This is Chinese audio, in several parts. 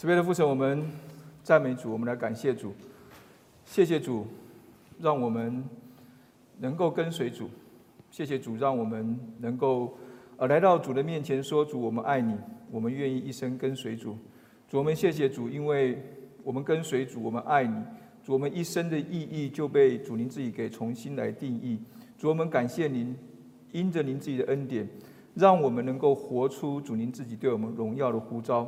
慈悲的父神，我们赞美主，我们来感谢主，谢谢主，让我们能够跟随主，谢谢主，让我们能够呃来到主的面前说主，我们爱你，我们愿意一生跟随主。主，我们谢谢主，因为我们跟随主，我们爱你。主，我们一生的意义就被主您自己给重新来定义。主，我们感谢您，因着您自己的恩典，让我们能够活出主您自己对我们荣耀的呼召。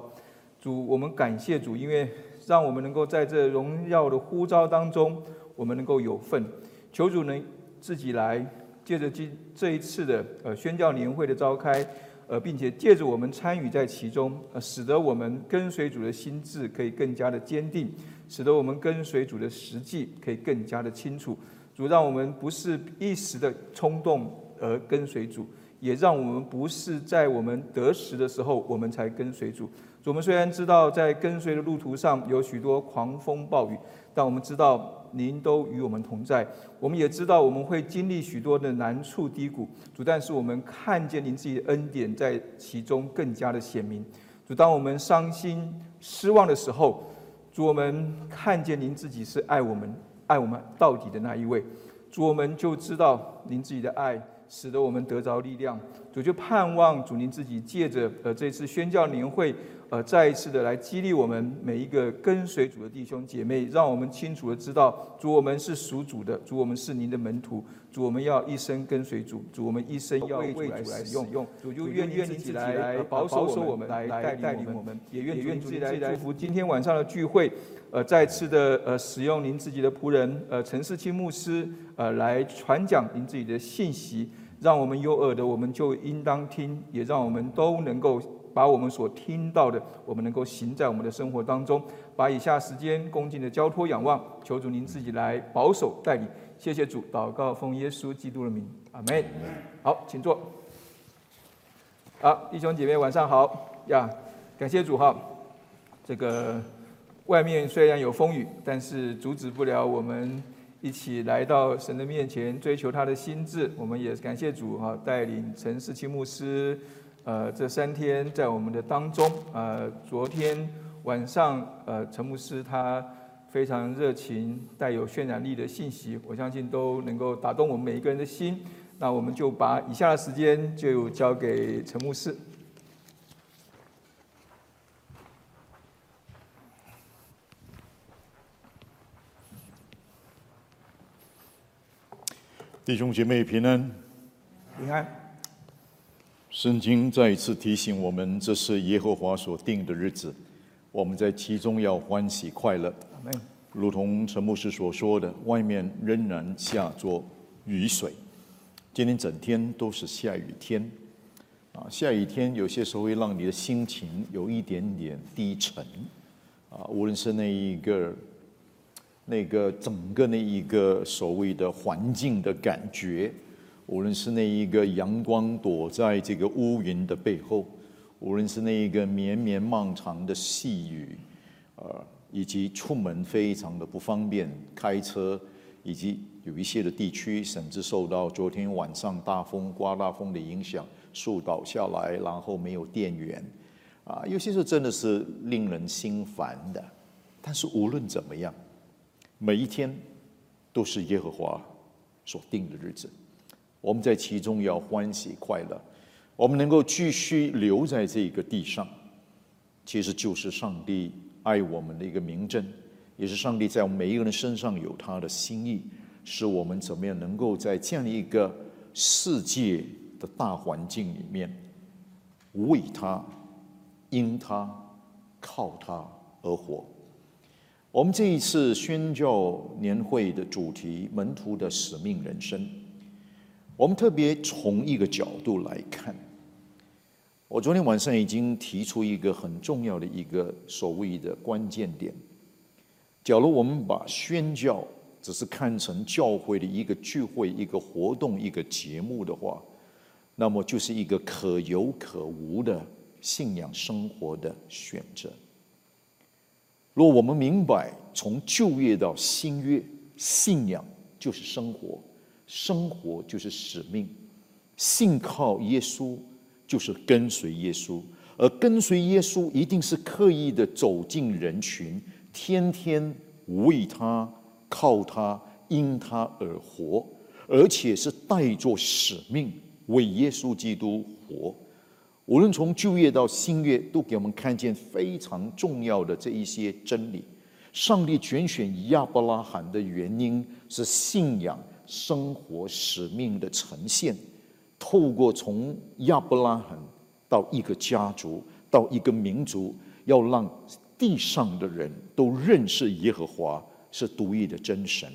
主，我们感谢主，因为让我们能够在这荣耀的呼召当中，我们能够有份。求主能自己来，借着今这一次的呃宣教年会的召开，呃，并且借着我们参与在其中，呃，使得我们跟随主的心智可以更加的坚定，使得我们跟随主的实际可以更加的清楚。主，让我们不是一时的冲动而跟随主，也让我们不是在我们得时的时候我们才跟随主。主我们虽然知道在跟随的路途上有许多狂风暴雨，但我们知道您都与我们同在。我们也知道我们会经历许多的难处低谷，主，但是我们看见您自己的恩典在其中更加的显明。主，当我们伤心失望的时候，主，我们看见您自己是爱我们、爱我们到底的那一位。主，我们就知道您自己的爱。使得我们得着力量，主就盼望主您自己借着呃这次宣教年会，呃再一次的来激励我们每一个跟随主的弟兄姐妹，让我们清楚的知道，主我们是属主的，主我们是您的门徒，主我们要一生跟随主，主我们一生要为主来使用，主就愿愿自己来保守我们，来带领我们，也愿愿主来祝福。今天晚上的聚会，呃再次的呃使用您自己的仆人呃陈世清牧师呃来传讲您自己的信息。让我们有耳的，我们就应当听；也让我们都能够把我们所听到的，我们能够行在我们的生活当中。把以下时间恭敬的交托仰望，求主您自己来保守带领。谢谢主，祷告奉耶稣基督的名，阿门。好，请坐。好，弟兄姐妹晚上好呀，感谢主哈。这个外面虽然有风雨，但是阻止不了我们。一起来到神的面前，追求他的心智。我们也感谢主哈，带领陈世清牧师，呃，这三天在我们的当中。呃，昨天晚上，呃，陈牧师他非常热情、带有渲染力的信息，我相信都能够打动我们每一个人的心。那我们就把以下的时间就交给陈牧师。弟兄姐妹平安，平安。圣经再一次提醒我们，这是耶和华所定的日子，我们在其中要欢喜快乐。如同陈牧师所说的，外面仍然下着雨水，今天整天都是下雨天。啊，下雨天有些时候会让你的心情有一点点低沉。啊，无论是那一个。那个整个那一个所谓的环境的感觉，无论是那一个阳光躲在这个乌云的背后，无论是那一个绵绵漫长的细雨，呃，以及出门非常的不方便，开车，以及有一些的地区甚至受到昨天晚上大风刮大风的影响，树倒下来，然后没有电源，啊，有些时候真的是令人心烦的。但是无论怎么样。每一天都是耶和华所定的日子，我们在其中要欢喜快乐。我们能够继续留在这个地上，其实就是上帝爱我们的一个明证，也是上帝在我们每一个人身上有他的心意，使我们怎么样能够在这样一个世界的大环境里面，为他、因他、靠他而活。我们这一次宣教年会的主题“门徒的使命人生”，我们特别从一个角度来看。我昨天晚上已经提出一个很重要的一个所谓的关键点：，假如我们把宣教只是看成教会的一个聚会、一个活动、一个节目的话，那么就是一个可有可无的信仰生活的选择。若我们明白，从旧约到新约，信仰就是生活，生活就是使命，信靠耶稣就是跟随耶稣，而跟随耶稣一定是刻意的走进人群，天天为他、靠他、因他而活，而且是带着使命为耶稣基督活。无论从旧约到新约，都给我们看见非常重要的这一些真理。上帝拣选亚伯拉罕的原因是信仰、生活、使命的呈现。透过从亚伯拉罕到一个家族，到一个民族，要让地上的人都认识耶和华是独一的真神，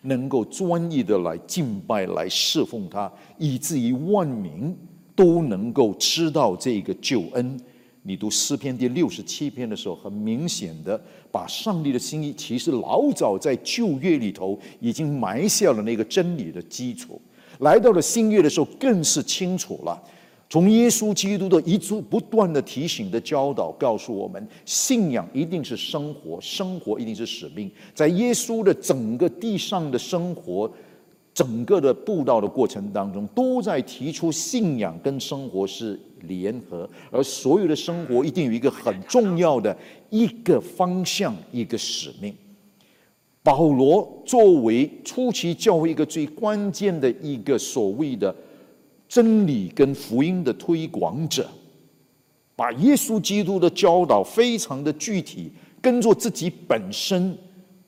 能够专一的来敬拜、来侍奉他，以至于万民都能够知道这个救恩。你读诗篇第六十七篇的时候，很明显的把上帝的心意，其实老早在旧约里头已经埋下了那个真理的基础。来到了新约的时候，更是清楚了。从耶稣基督的一组不断的提醒的教导，告诉我们，信仰一定是生活，生活一定是使命。在耶稣的整个地上的生活。整个的布道的过程当中，都在提出信仰跟生活是联合，而所有的生活一定有一个很重要的一个方向、一个使命。保罗作为初期教会一个最关键的一个所谓的真理跟福音的推广者，把耶稣基督的教导非常的具体，跟着自己本身。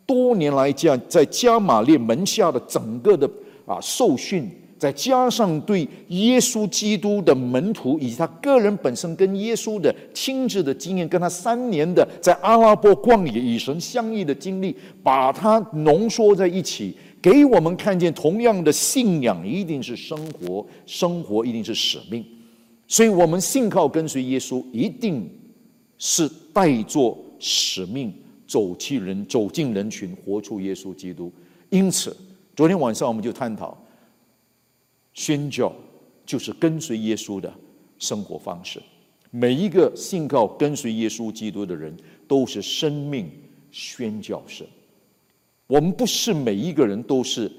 多年来，这样在加玛列门下的整个的啊受训，再加上对耶稣基督的门徒以及他个人本身跟耶稣的亲自的经验，跟他三年的在阿拉伯旷野与神相遇的经历，把它浓缩在一起，给我们看见同样的信仰一定是生活，生活一定是使命，所以我们信靠跟随耶稣，一定是带着使命。走进人，走进人群，活出耶稣基督。因此，昨天晚上我们就探讨，宣教就是跟随耶稣的生活方式。每一个信靠跟随耶稣基督的人，都是生命宣教士。我们不是每一个人都是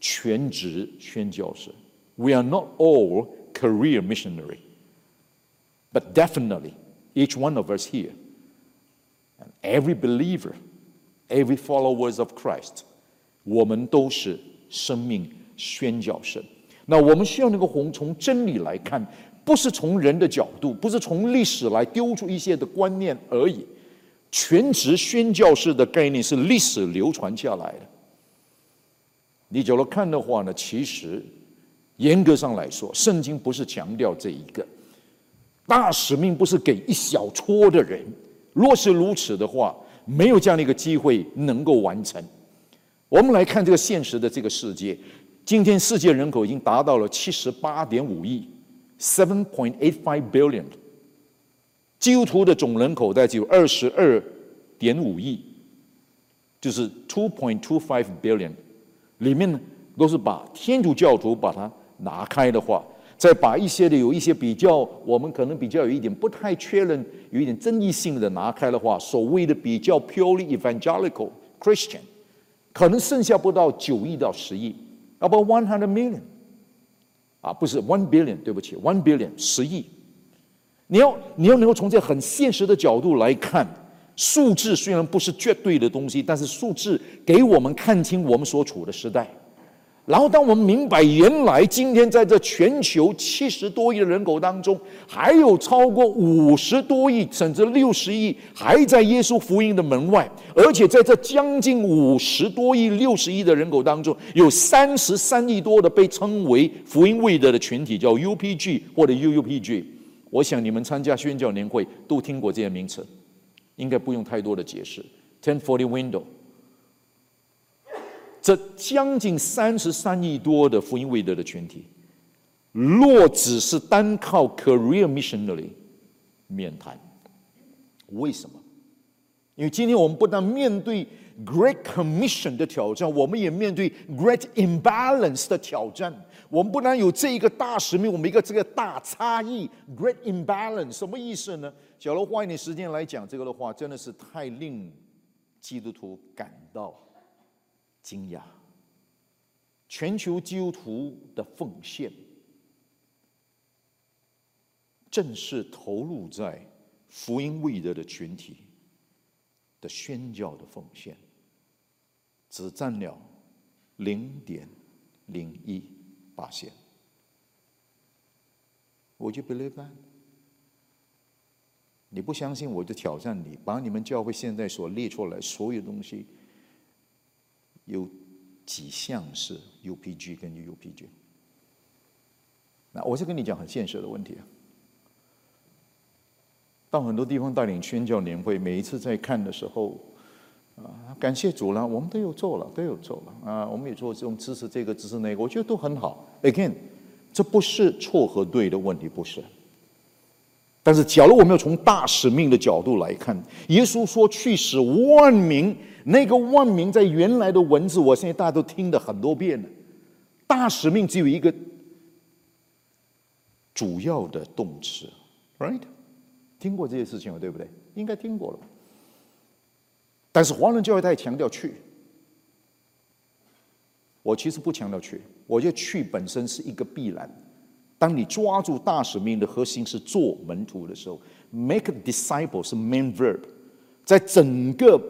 全职宣教士。We are not all career missionary, but definitely each one of us here. Every believer, every followers of Christ，我们都是生命宣教士。那我们需要那个红从真理来看，不是从人的角度，不是从历史来丢出一些的观念而已。全职宣教士的概念是历史流传下来的。你假如看的话呢，其实严格上来说，圣经不是强调这一个大使命，不是给一小撮的人。若是如此的话，没有这样的一个机会能够完成。我们来看这个现实的这个世界，今天世界人口已经达到了七十八点五亿 （seven point eight five billion）。基督徒的总人口大概只有二十二点五亿，就是 two point two five billion。里面呢，都是把天主教徒把它拿开的话。再把一些的有一些比较，我们可能比较有一点不太确认、有一点争议性的拿开的话，所谓的比较 purely evangelical Christian，可能剩下不到九亿到十亿，about one hundred million，啊，不是 one billion，对不起，one billion 十亿。你要你要能够从这很现实的角度来看，数字虽然不是绝对的东西，但是数字给我们看清我们所处的时代。然后，当我们明白原来今天在这全球七十多亿的人口当中，还有超过五十多亿甚至六十亿还在耶稣福音的门外，而且在这将近五十多亿、六十亿的人口当中，有三十三亿多的被称为福音未得的群体，叫 UPG 或者 UUPG。我想你们参加宣教年会都听过这些名词，应该不用太多的解释。Ten Forty Window。这将近三十三亿多的福音未得的群体，若只是单靠 career missionary 免谈。为什么？因为今天我们不但面对 Great Commission 的挑战，我们也面对 Great Imbalance 的挑战。我们不但有这一个大使命，我们一个这个大差异 Great Imbalance 什么意思呢？假如花一点时间来讲这个的话，真的是太令基督徒感到。惊讶！全球基督徒的奉献，正是投入在福音未得的群体的宣教的奉献，只占了零点零一八线。我就 believe that。你不相信，我就挑战你，把你们教会现在所列出来所有东西，有几项是 UPG 跟 UPG？那我是跟你讲很现实的问题啊。到很多地方带领宣教年会，每一次在看的时候，啊，感谢主了，我们都有做了，都有做了啊，我们也做这种支持这个支持那个，我觉得都很好。Again，这不是错和对的问题，不是。但是，假如我们要从大使命的角度来看，耶稣说去使万民，那个万民在原来的文字，我现在大家都听的很多遍了。大使命只有一个主要的动词，right？听过这些事情了，对不对？应该听过了。但是华人教育太强调去，我其实不强调去，我觉得去本身是一个必然。当你抓住大使命的核心是做门徒的时候，make disciples 是 main verb，在整个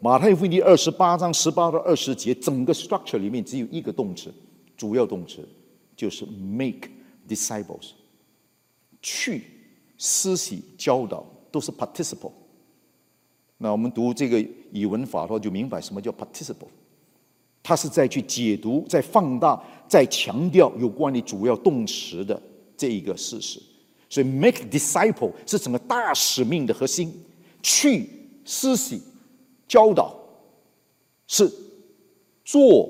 马太福音第二十八章十八到二十节整个 structure 里面只有一个动词，主要动词就是 make disciples，去施洗教导都是 participle。那我们读这个语文法的话，就明白什么叫 participle。他是在去解读、在放大、在强调有关于主要动词的这一个事实，所以 make disciple 是整个大使命的核心。去施洗、教导，是做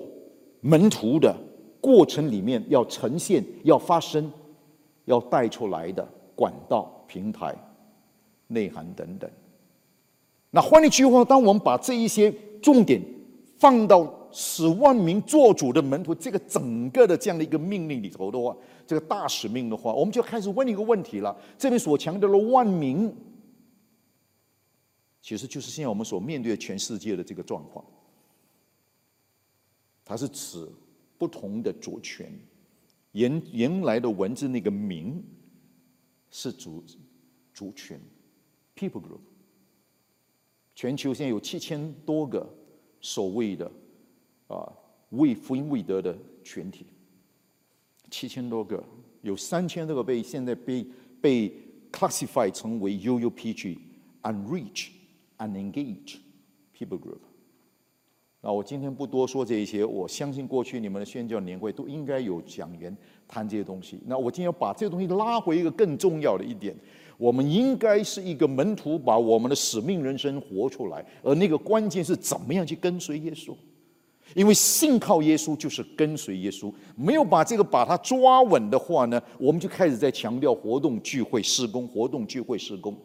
门徒的过程里面要呈现、要发生、要带出来的管道、平台、内涵等等。那换一句话，当我们把这一些重点放到使万民做主的门徒，这个整个的这样的一个命令里头的话，这个大使命的话，我们就开始问一个问题了：这边所强调的万民，其实就是现在我们所面对的全世界的这个状况。它是指不同的主权。原原来的文字那个“民”是主主权 （people group）。全球现在有七千多个所谓的。啊，为福音未得的群体，七千多个，有三千多个被现在被被 classify 成为 UUPG Unreach Unengage people group。那我今天不多说这一些，我相信过去你们的宣教年会都应该有讲员谈这些东西。那我今天要把这个东西拉回一个更重要的一点，我们应该是一个门徒，把我们的使命人生活出来，而那个关键是怎么样去跟随耶稣。因为信靠耶稣就是跟随耶稣，没有把这个把它抓稳的话呢，我们就开始在强调活动聚会施工，活动聚会施工，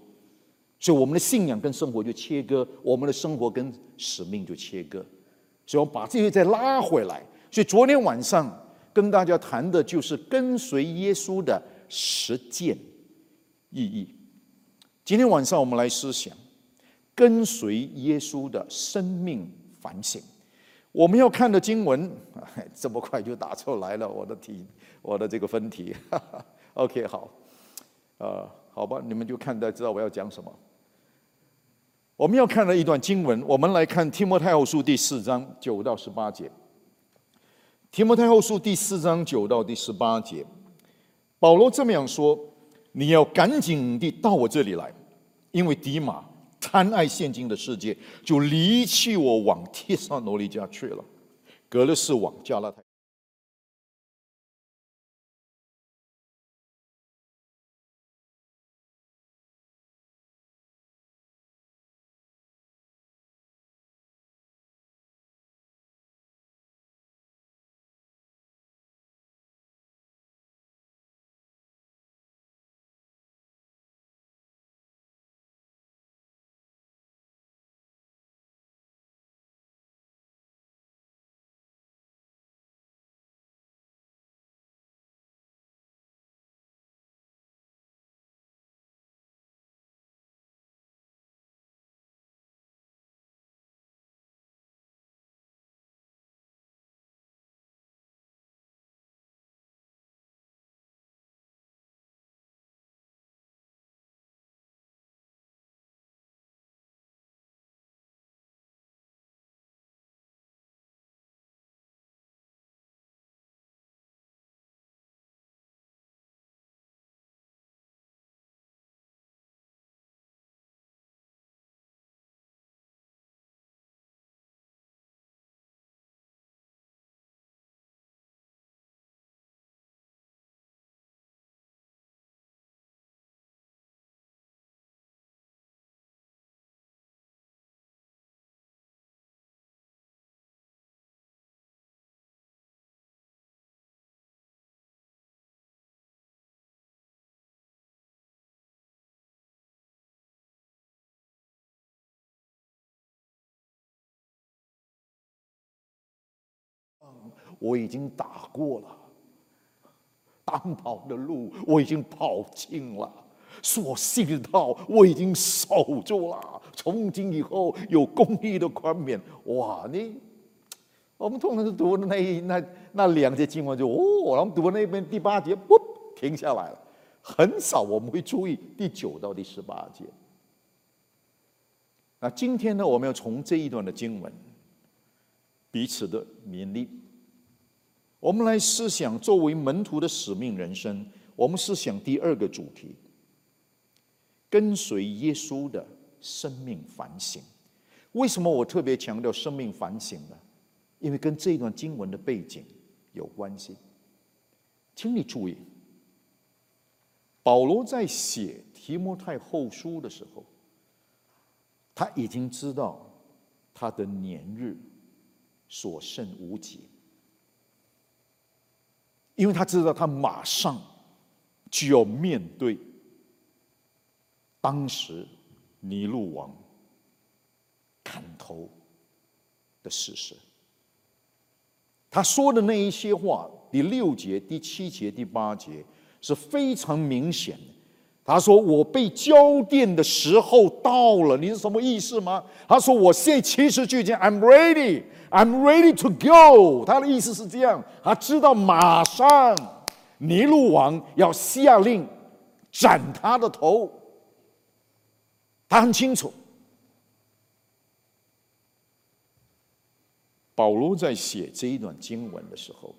所以我们的信仰跟生活就切割，我们的生活跟使命就切割，所以把这些再拉回来。所以昨天晚上跟大家谈的就是跟随耶稣的实践意义。今天晚上我们来思想跟随耶稣的生命反省。我们要看的经文，这么快就打出来了，我的题，我的这个分题。OK，好，呃，好吧，你们就看，大知道我要讲什么。我们要看的一段经文，我们来看提摩太后书第四章九到十八节。提摩太后书第四章九到第十八节，保罗这么样说：“你要赶紧地到我这里来，因为迪马。”贪爱现金的世界，就离弃我，往帖撒罗尼迦去了。格勒斯往加拉太。我已经打过了，当跑的路我已经跑尽了，所信的道我已经守住了。从今以后有公义的宽免，哇！你我们通常是读那一那那两节经文就哦，然后读那边第八节，不停下来了，很少我们会注意第九到第十八节。那今天呢，我们要从这一段的经文彼此的勉励，我们来思想作为门徒的使命人生。我们思想第二个主题：跟随耶稣的生命反省。为什么我特别强调生命反省呢？因为跟这段经文的背景有关系。请你注意，保罗在写提摩太后书的时候。他已经知道他的年日所剩无几，因为他知道他马上就要面对当时尼禄王砍头的事实。他说的那一些话，第六节、第七节、第八节是非常明显的。他说：“我被交电的时候到了，你是什么意思吗？”他说：“我现在其实就已经 I'm ready, I'm ready to go。”他的意思是这样，他知道马上尼禄王要下令斩他的头，他很清楚。保罗在写这一段经文的时候，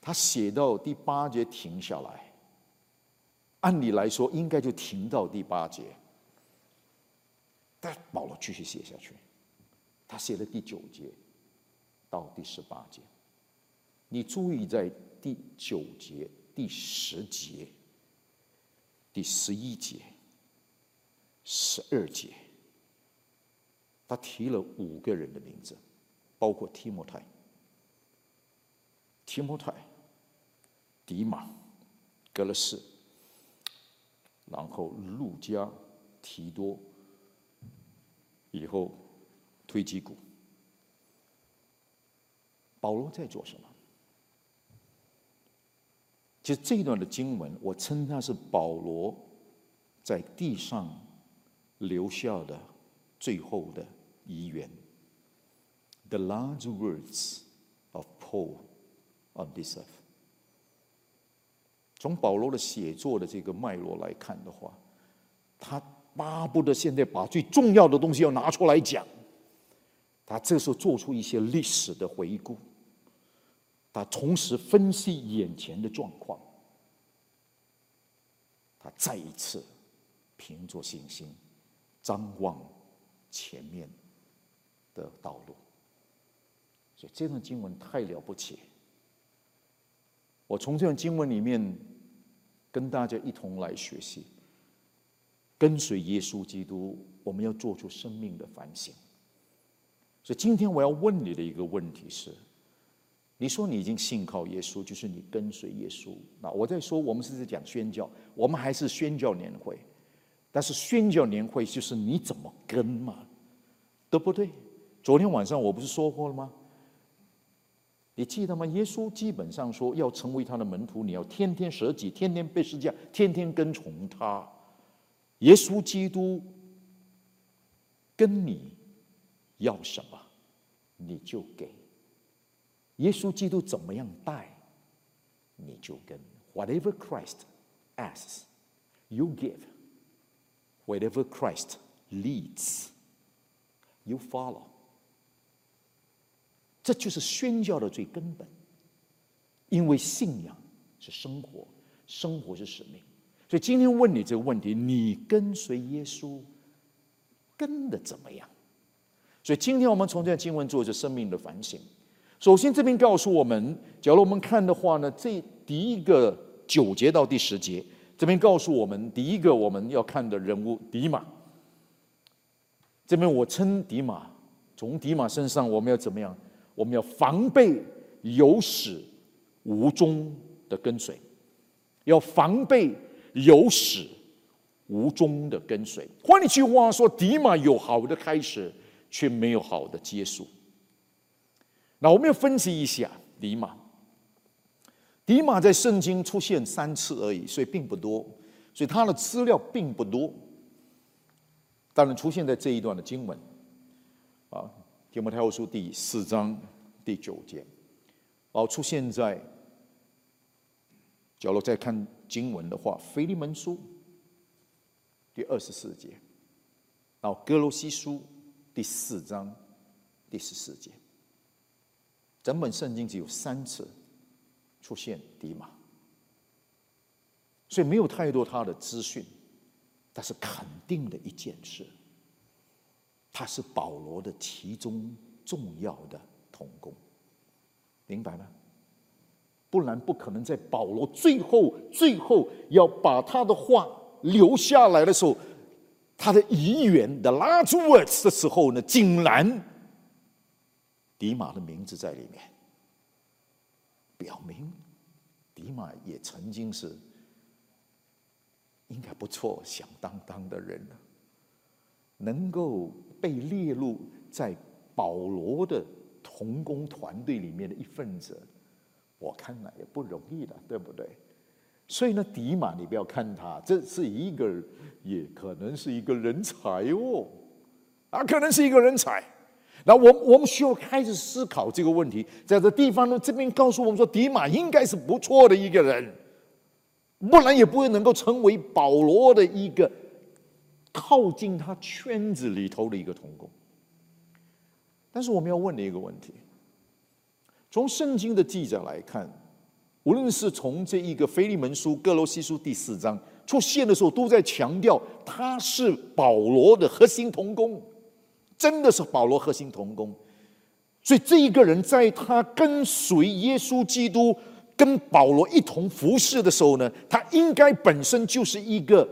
他写到第八节停下来。按理来说，应该就停到第八节，但保罗继续写下去，他写了第九节到第十八节。你注意，在第九节、第十节、第十一节、十二节，他提了五个人的名字，包括提摩太、提摩太、迪马、格勒斯。然后路加、提多，以后推基谷。保罗在做什么？其实这一段的经文，我称它是保罗在地上留下的最后的遗言。The last words of Paul on this earth. 从保罗的写作的这个脉络来看的话，他巴不得现在把最重要的东西要拿出来讲。他这时候做出一些历史的回顾，他同时分析眼前的状况，他再一次凭着信心张望前面的道路。所以这段经文太了不起。我从这段经文里面。跟大家一同来学习，跟随耶稣基督，我们要做出生命的反省。所以今天我要问你的一个问题是：你说你已经信靠耶稣，就是你跟随耶稣。那我在说，我们是在讲宣教，我们还是宣教年会，但是宣教年会就是你怎么跟嘛，对不对？昨天晚上我不是说过了吗？你记得吗？耶稣基本上说，要成为他的门徒，你要天天舍己，天天被施教，天天跟从他。耶稣基督跟你要什么，你就给。耶稣基督怎么样带，你就跟。Whatever Christ asks, you give. Whatever Christ leads, you follow. 这就是宣教的最根本，因为信仰是生活，生活是使命。所以今天问你这个问题：你跟随耶稣跟的怎么样？所以今天我们从这经文做着生命的反省。首先，这边告诉我们，假如我们看的话呢，这第一个九节到第十节，这边告诉我们，第一个我们要看的人物迪马。这边我称迪马，从迪马身上我们要怎么样？我们要防备有始无终的跟随，要防备有始无终的跟随。换一句话说，迪马有好的开始，却没有好的结束。那我们要分析一下迪马。迪马在圣经出现三次而已，所以并不多，所以他的资料并不多。当然出现在这一段的经文，提摩太后书第四章第九节，然后出现在，假如再看经文的话，腓利门书第二十四节，然后哥罗西书第四章第十四节，整本圣经只有三次。出现迪马，所以没有太多他的资讯，但是肯定的一件事，他是保罗的其中重要的同工，明白吗？不然不可能在保罗最后最后要把他的话留下来的时候，他的遗言的 last words 的时候呢，竟然迪马的名字在里面。表明，迪马也曾经是应该不错、响当当的人了，能够被列入在保罗的同工团队里面的一份子，我看来也不容易的，对不对？所以呢，迪马，你不要看他，这是一个，也可能是一个人才哦，啊，可能是一个人才。那我我们需要开始思考这个问题，在这地方呢，这边告诉我们说，迪马应该是不错的一个人，不然也不会能够成为保罗的一个靠近他圈子里头的一个同工。但是我们要问的一个问题，从圣经的记载来看，无论是从这一个腓利门书、哥罗西书第四章出现的时候，都在强调他是保罗的核心同工。真的是保罗核心同工，所以这一个人在他跟随耶稣基督、跟保罗一同服侍的时候呢，他应该本身就是一个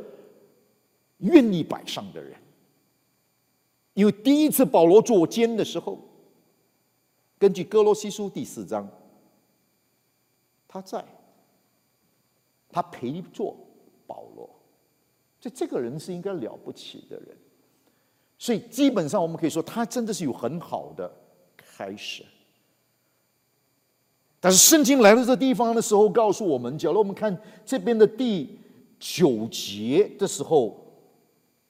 愿意摆上的人。因为第一次保罗坐监的时候，根据哥罗西书第四章，他在，他陪坐保罗，所以这个人是应该了不起的人。所以基本上，我们可以说，他真的是有很好的开始。但是圣经来到这地方的时候，告诉我们，假如我们看这边的第九节的时候，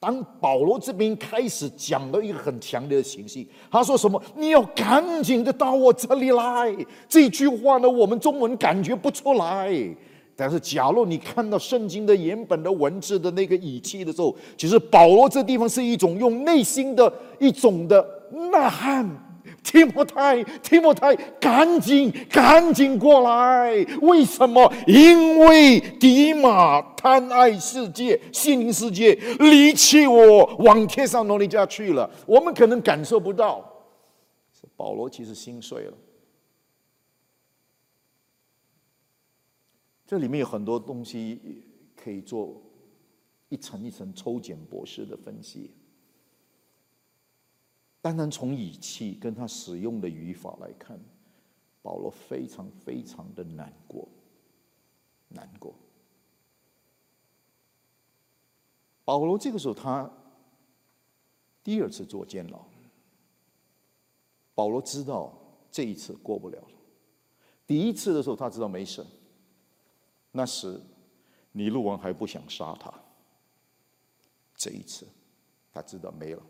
当保罗这边开始讲了一个很强烈的情绪，他说什么？你要赶紧的到我这里来。这句话呢，我们中文感觉不出来。但是，假如你看到圣经的原本的文字的那个语气的时候，其实保罗这地方是一种用内心的一种的呐喊：“提摩太，提摩太，赶紧，赶紧过来！为什么？因为迪马贪爱世界，心灵世界，离弃我，往天上罗尼家去了。我们可能感受不到，保罗其实心碎了。”这里面有很多东西可以做一层一层抽检博士的分析。单单从语气跟他使用的语法来看，保罗非常非常的难过，难过。保罗这个时候他第二次做监牢，保罗知道这一次过不了了。第一次的时候他知道没事。那时，尼禄王还不想杀他。这一次，他知道没了，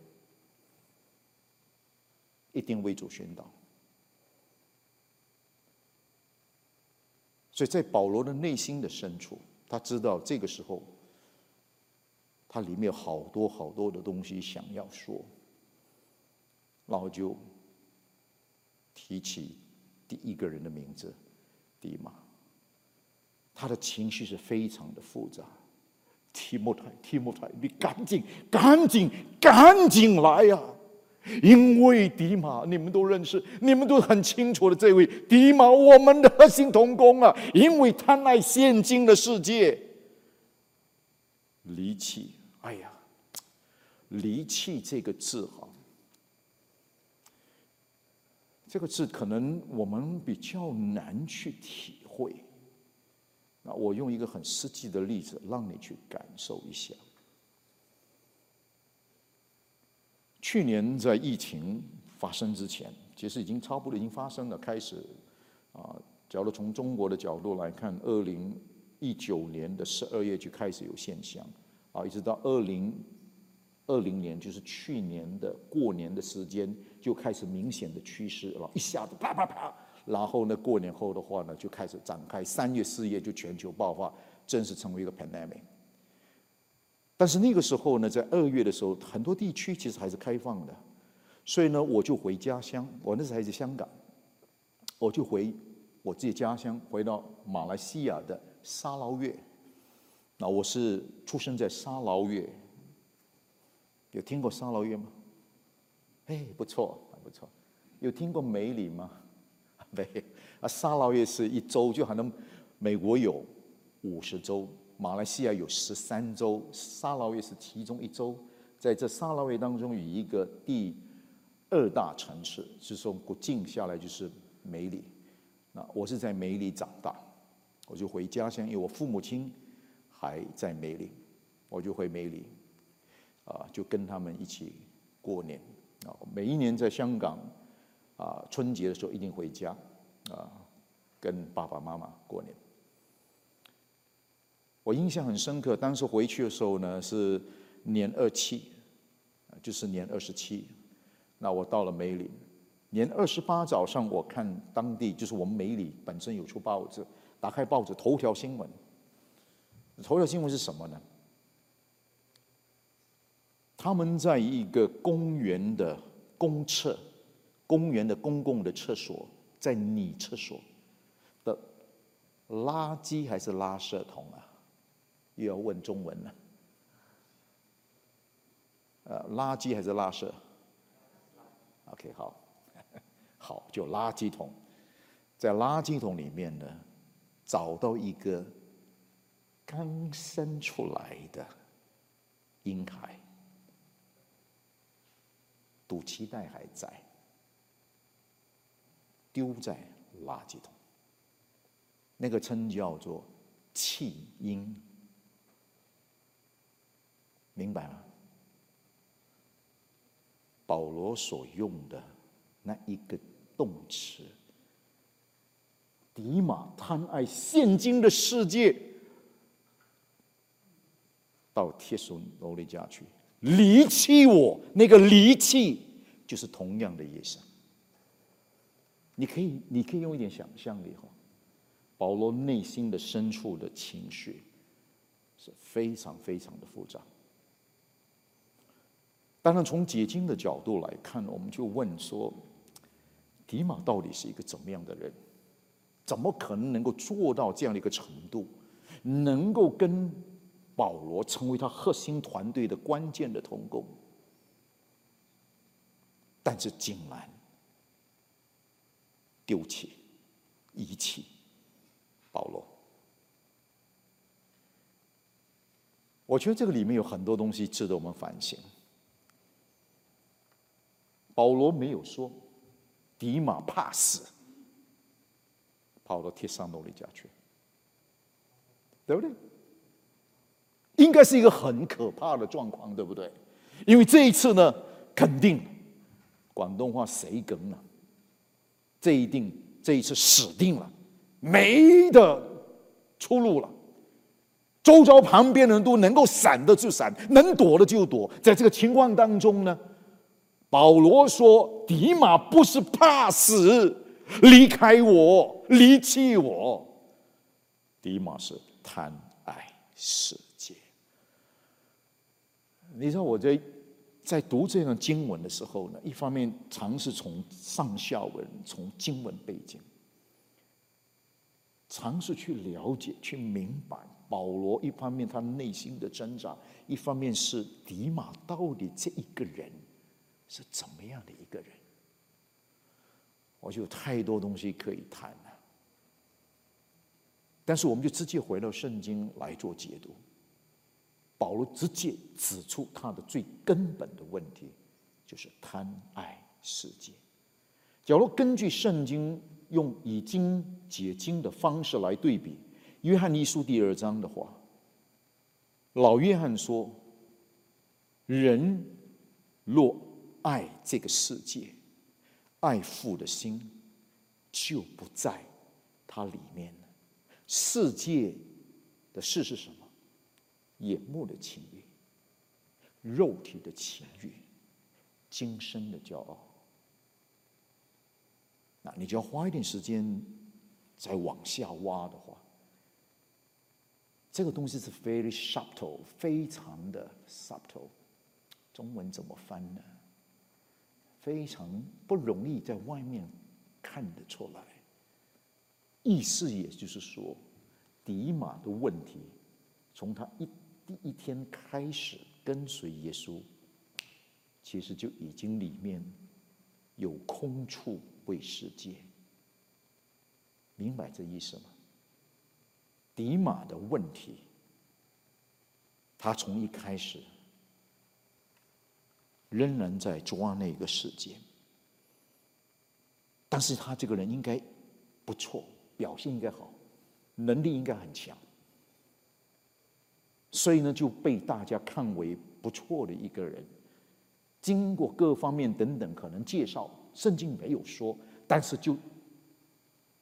一定为主宣道。所以在保罗的内心的深处，他知道这个时候，他里面有好多好多的东西想要说，然后就提起第一个人的名字，迪马。他的情绪是非常的复杂。提莫泰，提莫泰，你赶紧、赶紧、赶紧来呀！因为迪马，你们都认识，你们都很清楚的，这位迪马，我们的核心同工啊！因为贪爱现今的世界，离弃。哎呀，离弃这个字哈，这个字可能我们比较难去体会。那我用一个很实际的例子，让你去感受一下。去年在疫情发生之前，其实已经差不多已经发生了，开始啊。假如从中国的角度来看，二零一九年的十二月就开始有现象，啊，一直到二零二零年，就是去年的过年的时间，就开始明显的趋势了，一下子啪啪啪，然后呢，过年后的话呢，就开始展开，三月四月就全球爆发，正式成为一个 pandemic。但是那个时候呢，在二月的时候，很多地区其实还是开放的，所以呢，我就回家乡，我那时候还在香港，我就回。我自己家乡，回到马来西亚的沙捞越。那我是出生在沙捞越，有听过沙捞越吗？哎，不错，不错。有听过梅里吗？没。啊，沙捞越是一州，就好像美国有五十州，马来西亚有十三州，沙捞越是其中一州。在这沙捞越当中，有一个第二大城市，是从国境下来就是梅里。那我是在梅里长大，我就回家乡，因为我父母亲还在梅里，我就回梅里，啊，就跟他们一起过年。啊，每一年在香港，啊，春节的时候一定回家，啊，跟爸爸妈妈过年。我印象很深刻，当时回去的时候呢，是年二七，就是年二十七，那我到了梅里。年二十八早上，我看当地就是我们梅里本身有出报纸，打开报纸头条新闻。头条新闻是什么呢？他们在一个公园的公厕，公园的公共的厕所，在女厕所的垃圾还是垃圾桶啊？又要问中文了。呃，垃圾还是垃圾？OK，好。好，就垃圾桶，在垃圾桶里面呢，找到一个刚生出来的婴孩，肚脐带还在，丢在垃圾桶。那个称叫做弃婴，明白吗？保罗所用的那一个。动词，迪马贪爱现今的世界，到帖索罗尼家去离弃我。那个离弃就是同样的意思。你可以，你可以用一点想象力哈。保罗内心的深处的情绪是非常非常的复杂。当然，从解经的角度来看，我们就问说。迪马到底是一个怎么样的人？怎么可能能够做到这样的一个程度，能够跟保罗成为他核心团队的关键的同工？但是竟然丢弃、遗弃保罗。我觉得这个里面有很多东西值得我们反省。保罗没有说。迪马怕死，跑到铁山楼里家去，对不对？应该是一个很可怕的状况，对不对？因为这一次呢，肯定广东话谁梗了？这一定这一次死定了，没的出路了。周遭旁边人都能够闪的就闪，能躲的就躲。在这个情况当中呢？保罗说：“迪马不是怕死，离开我，离弃我。迪马是贪爱世界。你知道我在在读这段经文的时候呢，一方面尝试从上下文、从经文背景，尝试去了解、去明白保罗一方面他内心的挣扎，一方面是迪马到底这一个人。”是怎么样的一个人？我就有太多东西可以谈了。但是我们就直接回到圣经来做解读。保罗直接指出他的最根本的问题，就是贪爱世界。假如根据圣经用以经解经的方式来对比，约翰一书第二章的话，老约翰说：“人若……”爱这个世界，爱父的心就不在他里面了。世界的事是什么？眼目的情欲，肉体的情欲，今生的骄傲。那你就要花一点时间再往下挖的话，这个东西是 very subtle，非常的 subtle。中文怎么翻呢？非常不容易在外面看得出来。意思也就是说，迪马的问题，从他一第一天开始跟随耶稣，其实就已经里面有空处为世界。明白这意思吗？迪马的问题，他从一开始。仍然在抓那个时间，但是他这个人应该不错，表现应该好，能力应该很强，所以呢就被大家看为不错的一个人。经过各方面等等可能介绍，圣经没有说，但是就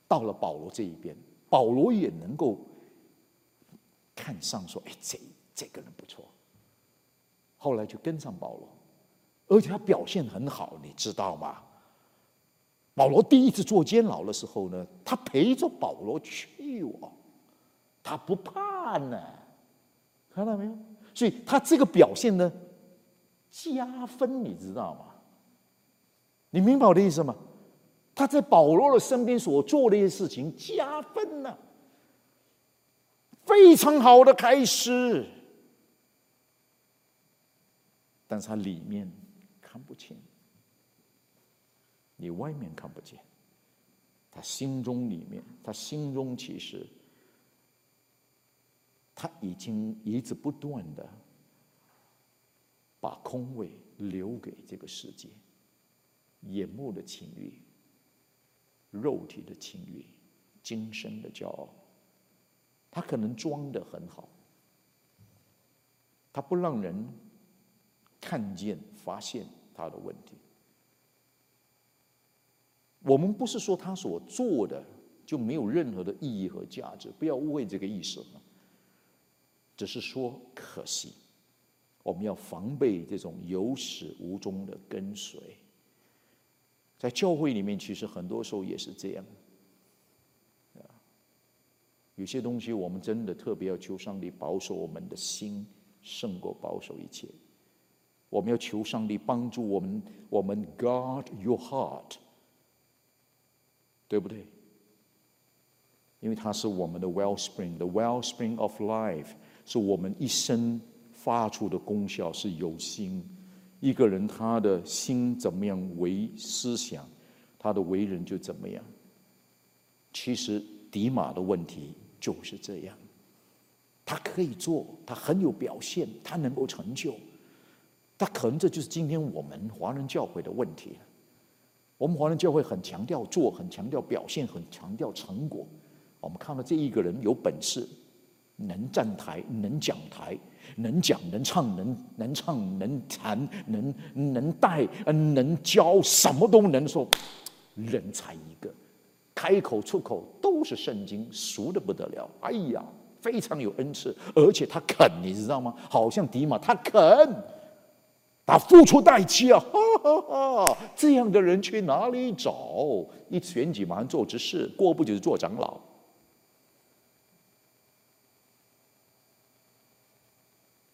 到了保罗这一边，保罗也能够看上说：“哎，这这个人不错。”后来就跟上保罗。而且他表现很好，你知道吗？保罗第一次做监牢的时候呢，他陪着保罗去哦，他不怕呢，看到没有？所以他这个表现呢，加分，你知道吗？你明白我的意思吗？他在保罗的身边所做的一些事情，加分呢，非常好的开始，但是他里面。看不清，你外面看不见，他心中里面，他心中其实他已经一直不断的把空位留给这个世界，眼目的情欲、肉体的情欲、今生的骄傲，他可能装的很好，他不让人看见、发现。他的问题，我们不是说他所做的就没有任何的意义和价值，不要误会这个意思只是说可惜，我们要防备这种有始无终的跟随。在教会里面，其实很多时候也是这样。有些东西我们真的特别要求上帝保守我们的心，胜过保守一切。我们要求上帝帮助我们，我们 guard your heart，对不对？因为它是我们的 wellspring，the wellspring of life，是我们一生发出的功效是有心。一个人他的心怎么样为思想，他的为人就怎么样。其实迪马的问题就是这样，他可以做，他很有表现，他能够成就。他可能这就是今天我们华人教会的问题了。我们华人教会很强调做，很强调表现，很强调成果。我们看到这一个人有本事，能站台，能讲台，能讲，能唱，能能唱，能弹，能能带，能教，什么都能说，人才一个，开口出口都是圣经，熟的不得了。哎呀，非常有恩赐，而且他肯，你知道吗？好像迪马，他肯。他付出代价，哈哈哈！这样的人去哪里找？一选举马上做执事，过不久就做长老。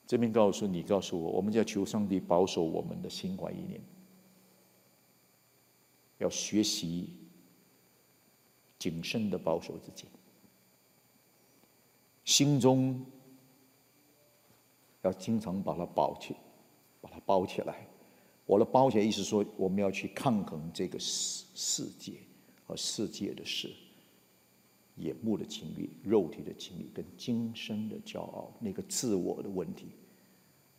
这边告诉你，告诉我，我们要求上帝保守我们的心怀意念，要学习谨慎的保守自己，心中要经常把它保起。把它包起来，我的包起来意思说，我们要去抗衡这个世世界和世界的事，眼目的情欲、肉体的情欲跟今生的骄傲，那个自我的问题，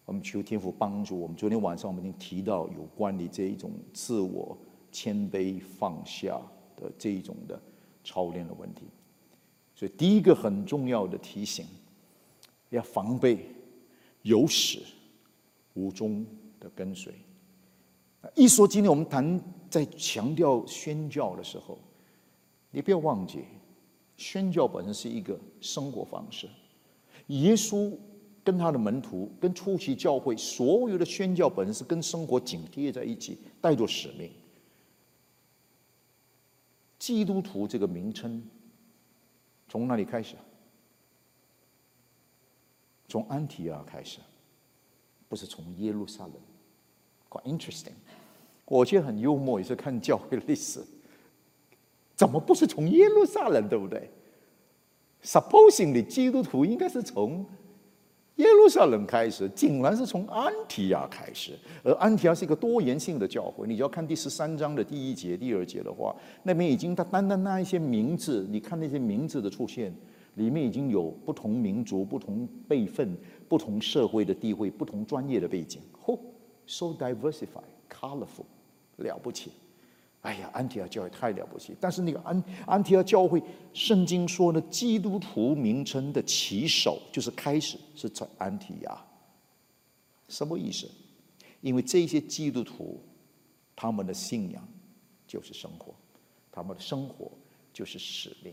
我们求天父帮助我们。昨天晚上我们已经提到有关的这一种自我谦卑放下的这一种的操练的问题，所以第一个很重要的提醒，要防备有始。无中的跟随，一说今天我们谈在强调宣教的时候，你不要忘记，宣教本身是一个生活方式。耶稣跟他的门徒，跟初期教会所有的宣教本身是跟生活紧贴在一起，带着使命。基督徒这个名称从哪里开始？从安提阿开始，不是从耶路撒冷。Quite interesting，我觉得很幽默，也是看教会历史，怎么不是从耶路撒冷，对不对？Supposing 你基督徒应该是从耶路撒冷开始，竟然是从安提亚开始。而安提亚是一个多元性的教会，你要看第十三章的第一节、第二节的话，那边已经他单单那一些名字，你看那些名字的出现。里面已经有不同民族、不同辈分、不同社会的地位、不同专业的背景。嚯，so diversified, colorful，了不起！哎呀，安提阿教会太了不起。但是那个安安提阿教会，圣经说呢，基督徒名称的起手就是开始是在安提亚。什么意思？因为这些基督徒，他们的信仰就是生活，他们的生活就是使命。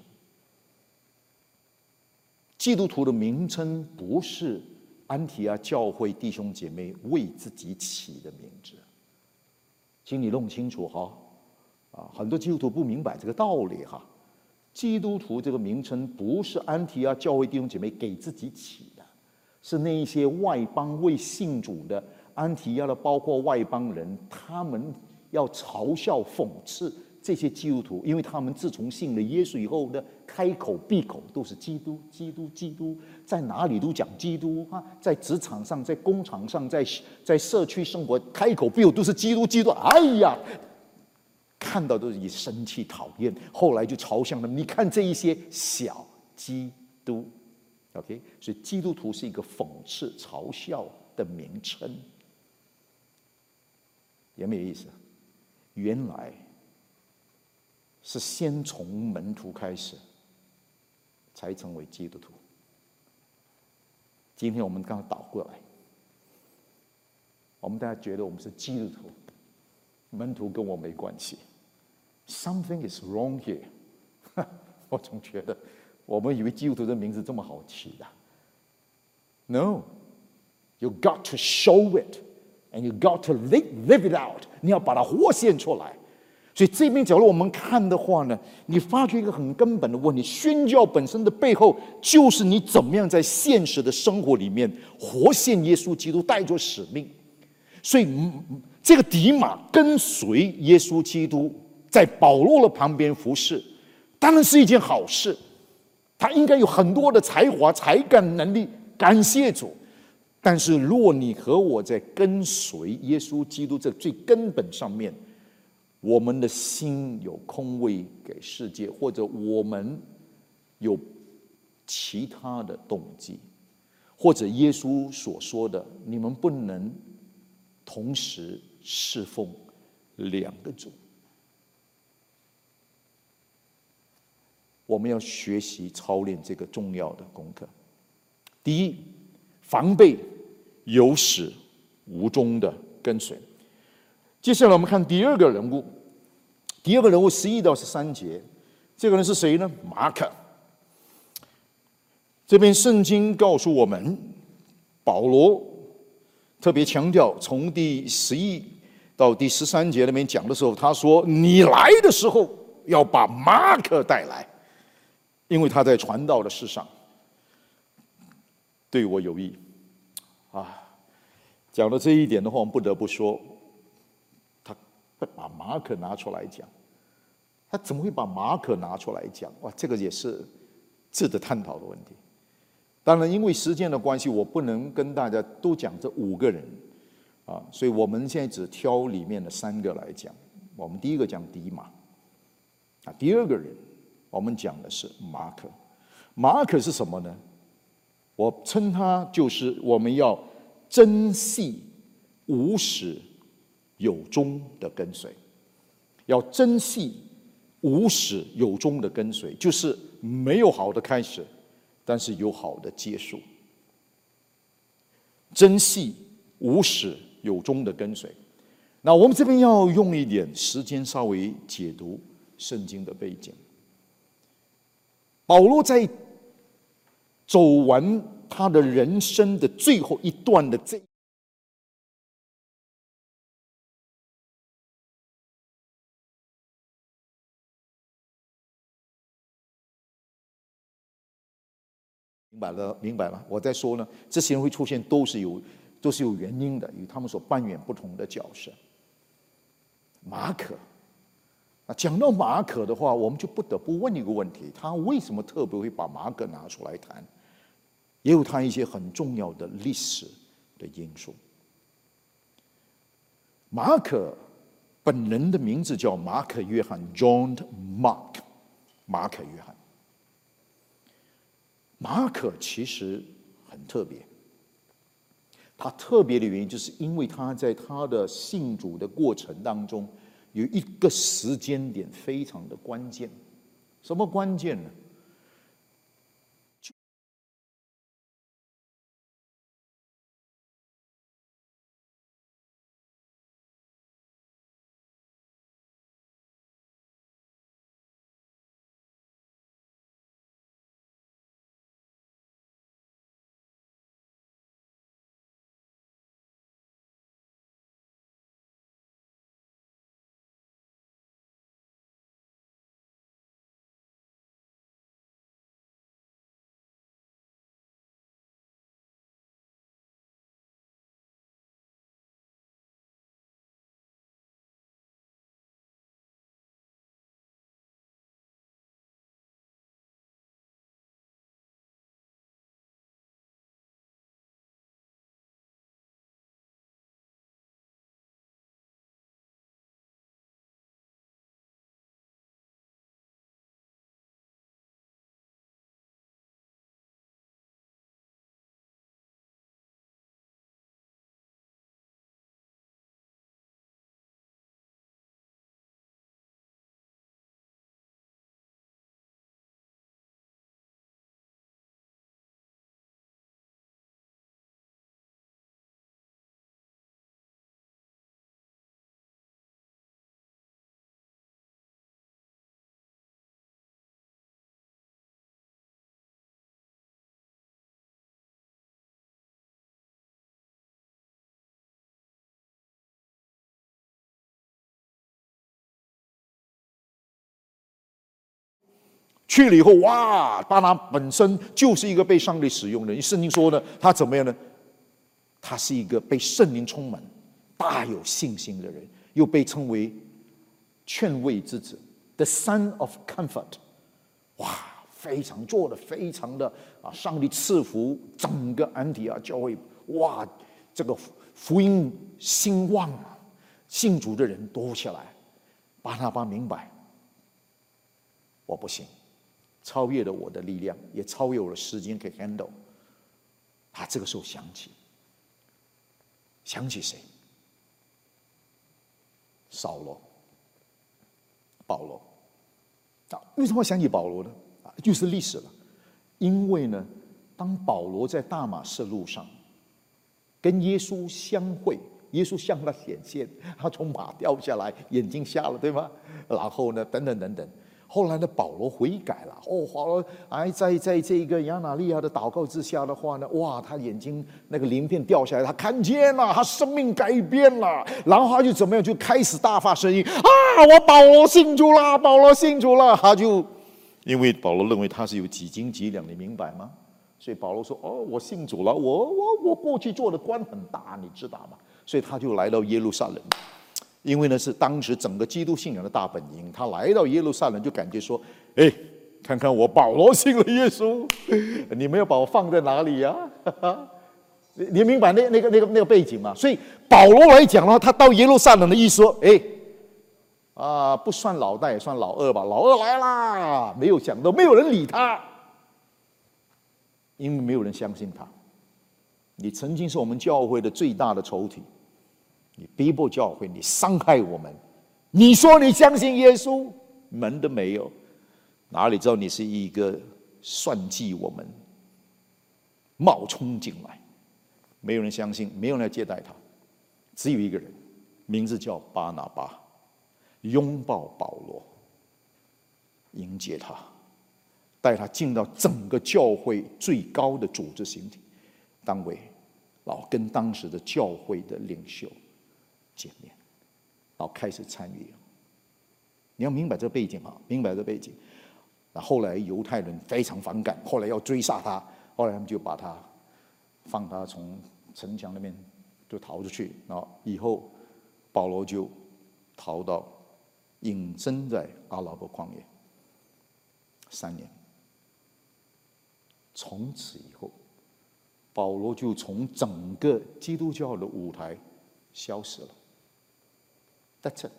基督徒的名称不是安提阿教会弟兄姐妹为自己起的名字，请你弄清楚哈，啊，很多基督徒不明白这个道理哈。基督徒这个名称不是安提阿教会弟兄姐妹给自己起的，是那一些外邦未信主的安提阿的，包括外邦人，他们要嘲笑讽刺。这些基督徒，因为他们自从信了耶稣以后呢，开口闭口都是基督，基督，基督，在哪里都讲基督啊，在职场上，在工厂上，在在社区生活，开口闭口都是基督，基督。哎呀，看到都是以生气、讨厌，后来就嘲笑他们。你看这一些小基督，OK，所以基督徒是一个讽刺、嘲笑的名称，有没有意思？原来。是先从门徒开始，才成为基督徒。今天我们刚倒过来，我们大家觉得我们是基督徒，门徒跟我没关系。Something is wrong here。我总觉得，我们以为基督徒的名字这么好起的。No，you got to show it，and you got to live live it out。你要把它活现出来。所以这边假如我们看的话呢，你发觉一个很根本的问题：宣教本身的背后，就是你怎么样在现实的生活里面活现耶稣基督，带着使命。所以，这个迪马跟随耶稣基督，在保罗的旁边服侍，当然是一件好事。他应该有很多的才华、才干、能力，感谢主。但是，若你和我在跟随耶稣基督这最根本上面，我们的心有空位给世界，或者我们有其他的动机，或者耶稣所说的，你们不能同时侍奉两个主。我们要学习操练这个重要的功课。第一，防备有始无终的跟随。接下来我们看第二个人物，第二个人物十一到十三节，这个人是谁呢？马可。这边圣经告诉我们，保罗特别强调，从第十一到第十三节那边讲的时候，他说：“你来的时候要把马可带来，因为他在传道的事上对我有益。”啊，讲到这一点的话，我们不得不说。把马可拿出来讲，他怎么会把马可拿出来讲？哇，这个也是值得探讨的问题。当然，因为时间的关系，我不能跟大家都讲这五个人啊，所以我们现在只挑里面的三个来讲。我们第一个讲迪马啊，第二个人我们讲的是马可。马可是什么呢？我称他就是我们要珍惜无始。有终的跟随，要珍惜无始有终的跟随，就是没有好的开始，但是有好的结束。珍惜无始有终的跟随，那我们这边要用一点时间稍微解读圣经的背景。保罗在走完他的人生的最后一段的这。白了，明白了。我在说呢，这些人会出现，都是有，都是有原因的，与他们所扮演不同的角色。马可，那讲到马可的话，我们就不得不问一个问题：他为什么特别会把马可拿出来谈？也有他一些很重要的历史的因素。马可本人的名字叫马可·约翰 （John Mark），马可·约翰。马可其实很特别，他特别的原因就是因为他在他的信主的过程当中有一个时间点非常的关键，什么关键呢？去了以后，哇！巴拿本身就是一个被上帝使用的。圣经说呢，他怎么样呢？他是一个被圣灵充满、大有信心的人，又被称为劝慰之子，the son of comfort。哇，非常做的非常的啊！上帝赐福整个安提阿教会，哇！这个福音兴旺啊，信主的人多起来。巴拿巴明白，我不行。超越了我的力量，也超越我的时间可以 handle。他这个时候想起，想起谁？扫罗、保罗。啊，为什么想起保罗呢？啊，就是历史了。因为呢，当保罗在大马士路上跟耶稣相会，耶稣向他显现，他从马掉下来，眼睛瞎了，对吗？然后呢，等等等等。后来呢，保罗悔改了。哦，保罗哎，在在这个亚拿利亚的祷告之下的话呢，哇，他眼睛那个鳞片掉下来，他看见了，他生命改变了。然后他就怎么样，就开始大发声音啊！我保罗信主了，保罗信主了。他就因为保罗认为他是有几斤几两，你明白吗？所以保罗说：“哦，我信主了，我我我过去做的官很大，你知道吗？”所以他就来到耶路撒冷。因为呢是当时整个基督信仰的大本营，他来到耶路撒冷就感觉说：“哎，看看我保罗信了耶稣，你们要把我放在哪里呀？你 你明白那那个那个那个背景吗？所以保罗来讲的话，他到耶路撒冷的意思说：哎，啊，不算老大也算老二吧，老二来啦！没有想到没有人理他，因为没有人相信他。你曾经是我们教会的最大的仇敌。”你逼迫教会，你伤害我们。你说你相信耶稣，门都没有，哪里知道你是一个算计我们、冒充进来？没有人相信，没有人来接待他，只有一个人，名字叫巴拿巴，拥抱保罗，迎接他，带他进到整个教会最高的组织形体单位，老跟当时的教会的领袖见面，然后开始参与。你要明白这背景啊，明白这背景。那后来犹太人非常反感，后来要追杀他，后来他们就把他放他从城墙那边就逃出去。然后以后保罗就逃到隐身在阿拉伯旷野三年。从此以后，保罗就从整个基督教的舞台消失了。That's it，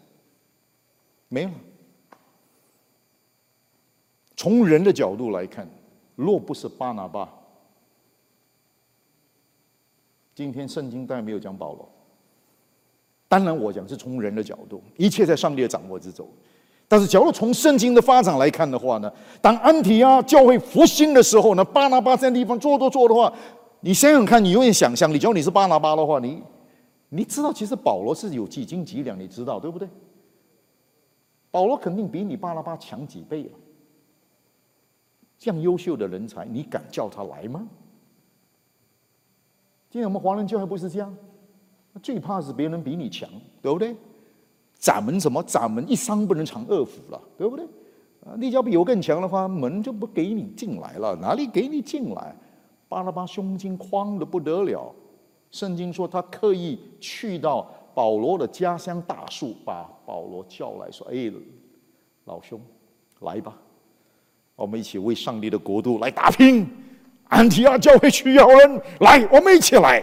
没了。从人的角度来看，若不是巴拿巴，今天圣经当然没有讲保罗。当然，我讲是从人的角度，一切在上帝的掌握之中。但是，假如从圣经的发展来看的话呢，当安提阿教会复兴的时候呢，巴拿巴在地方做做做的话，你想想看，你永远想象你。假如你是巴拿巴的话，你你知道，其实保罗是有几斤几两，你知道对不对？保罗肯定比你巴拉巴强几倍了。这样优秀的人才，你敢叫他来吗？今天我们华人教会不是这样，最怕是别人比你强，对不对？咱们什么？咱们一商不能长二虎了，对不对？啊，你要比我更强的话，门就不给你进来了，哪里给你进来？巴拉巴胸襟宽的不得了，圣经说他刻意去到保罗的家乡大树，把保罗叫来说：“哎，老兄，来吧。”我们一起为上帝的国度来打拼。安提阿教会需要人，来，我们一起来。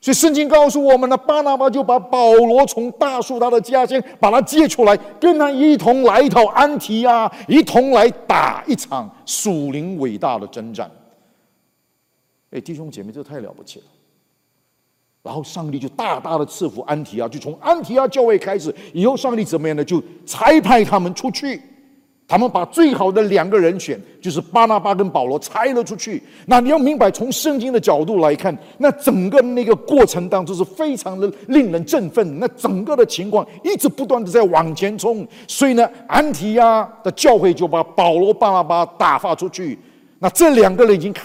所以圣经告诉我们呢，巴拿巴就把保罗从大树他的家乡把他接出来，跟他一同来到安提阿，一同来打一场属灵伟大的征战。哎，弟兄姐妹，这太了不起了。然后上帝就大大的赐福安提亚，就从安提亚教会开始，以后上帝怎么样呢？就差派他们出去。他们把最好的两个人选，就是巴拿巴跟保罗拆了出去。那你要明白，从圣经的角度来看，那整个那个过程当中是非常的令人振奋。那整个的情况一直不断的在往前冲，所以呢，安提亚的教会就把保罗、巴拿巴打发出去。那这两个人已经开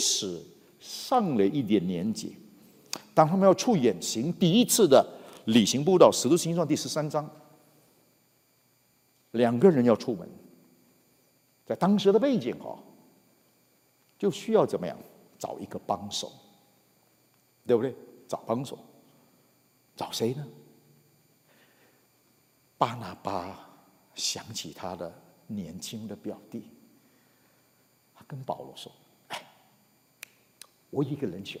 始上了一点年纪，当他们要出远行，第一次的旅行步道，《使徒行传》第十三章。两个人要出门，在当时的背景哦，就需要怎么样找一个帮手，对不对？找帮手，找谁呢？巴拿巴想起他的年轻的表弟，他跟保罗说：“哎，我一个人选，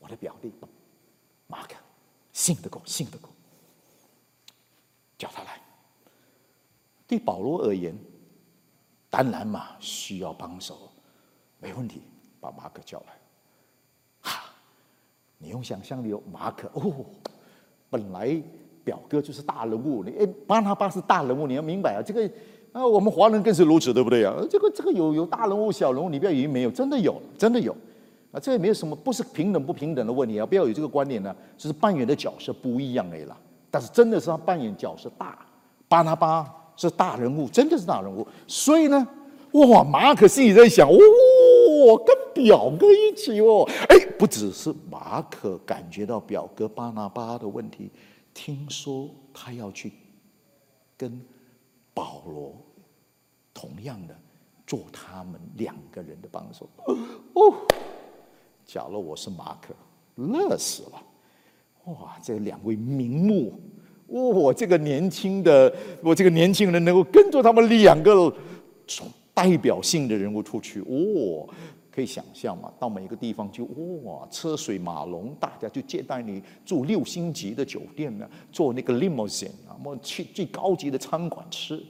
我的表弟马可，信得过，信得过，叫他来。”对保罗而言，当然嘛，需要帮手，没问题，把马可叫来。哈，你用想象力哦，马可哦，本来表哥就是大人物，你哎，巴拿巴是大人物，你要明白啊，这个啊，我们华人更是如此，对不对啊？这个这个有有大人物、小人物，你不要以为没有，真的有，真的有啊，这也没有什么，不是平等不平等的问题啊，不要有这个观念呢，就是扮演的角色不一样而已啦。但是真的是他扮演角色大，巴拿巴。是大人物，真的是大人物。所以呢，哇，马可心里在想，哦，跟表哥一起哦，哎，不只是马可感觉到表哥巴拿巴的问题，听说他要去跟保罗同样的做他们两个人的帮手。哦，假如我是马可，乐死了。哇，这两位名目。我这个年轻的，我这个年轻人能够跟着他们两个代表性的人物出去，哦，可以想象嘛？到每一个地方就哇，车水马龙，大家就接待你住六星级的酒店呢，坐那个 limousine 啊，么去最高级的餐馆吃，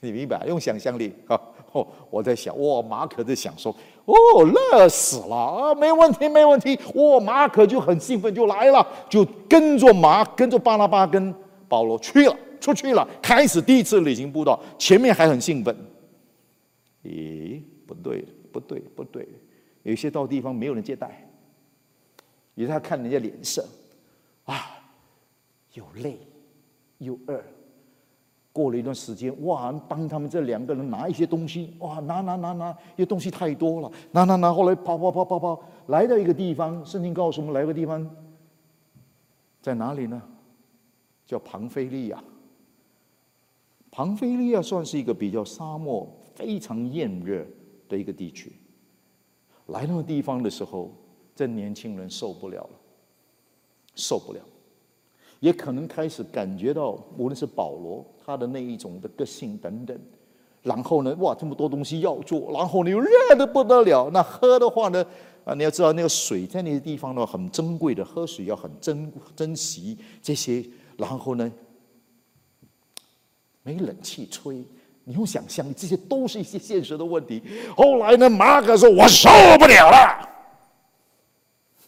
你明白？用想象力啊！哦，我在想，哇，马可在想说，哦，乐死了啊，没问题，没问题，哇，马可就很兴奋就来了，就跟着马，跟着巴拉巴跟。保罗去了，出去了，开始第一次旅行步道，前面还很兴奋。咦，不对，不对，不对，有些到地方没有人接待，也是他看人家脸色，啊，又累又饿。过了一段时间，哇，帮他们这两个人拿一些东西，哇，拿拿拿拿，因为东西太多了，拿拿拿。后来跑跑跑跑跑，来到一个地方，圣经告诉我们，来个地方在哪里呢？叫庞菲利亚。庞菲利亚算是一个比较沙漠、非常炎热的一个地区。来那个地方的时候，这年轻人受不了了，受不了。也可能开始感觉到，无论是保罗他的那一种的个性等等，然后呢，哇，这么多东西要做，然后呢又热的不得了。那喝的话呢，啊，你要知道那个水在那些地方呢很珍贵的，喝水要很珍珍惜这些。然后呢，没冷气吹，你用想象，这些都是一些现实的问题。后来呢，马可说：“我受不了了。”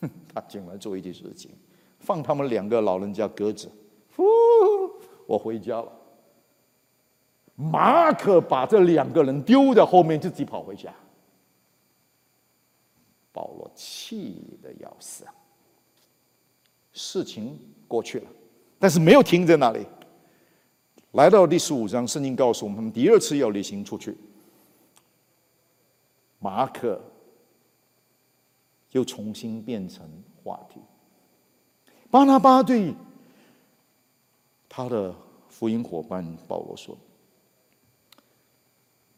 哼，他竟然做一件事情。放他们两个老人家鸽子，呼，我回家了。马可把这两个人丢在后面，自己跑回家。保罗气得要死。事情过去了，但是没有停在那里。来到第十五章，圣经告诉我们，他们，第二次要旅行出去，马可又重新变成话题。巴拿巴对他的福音伙伴保罗说：“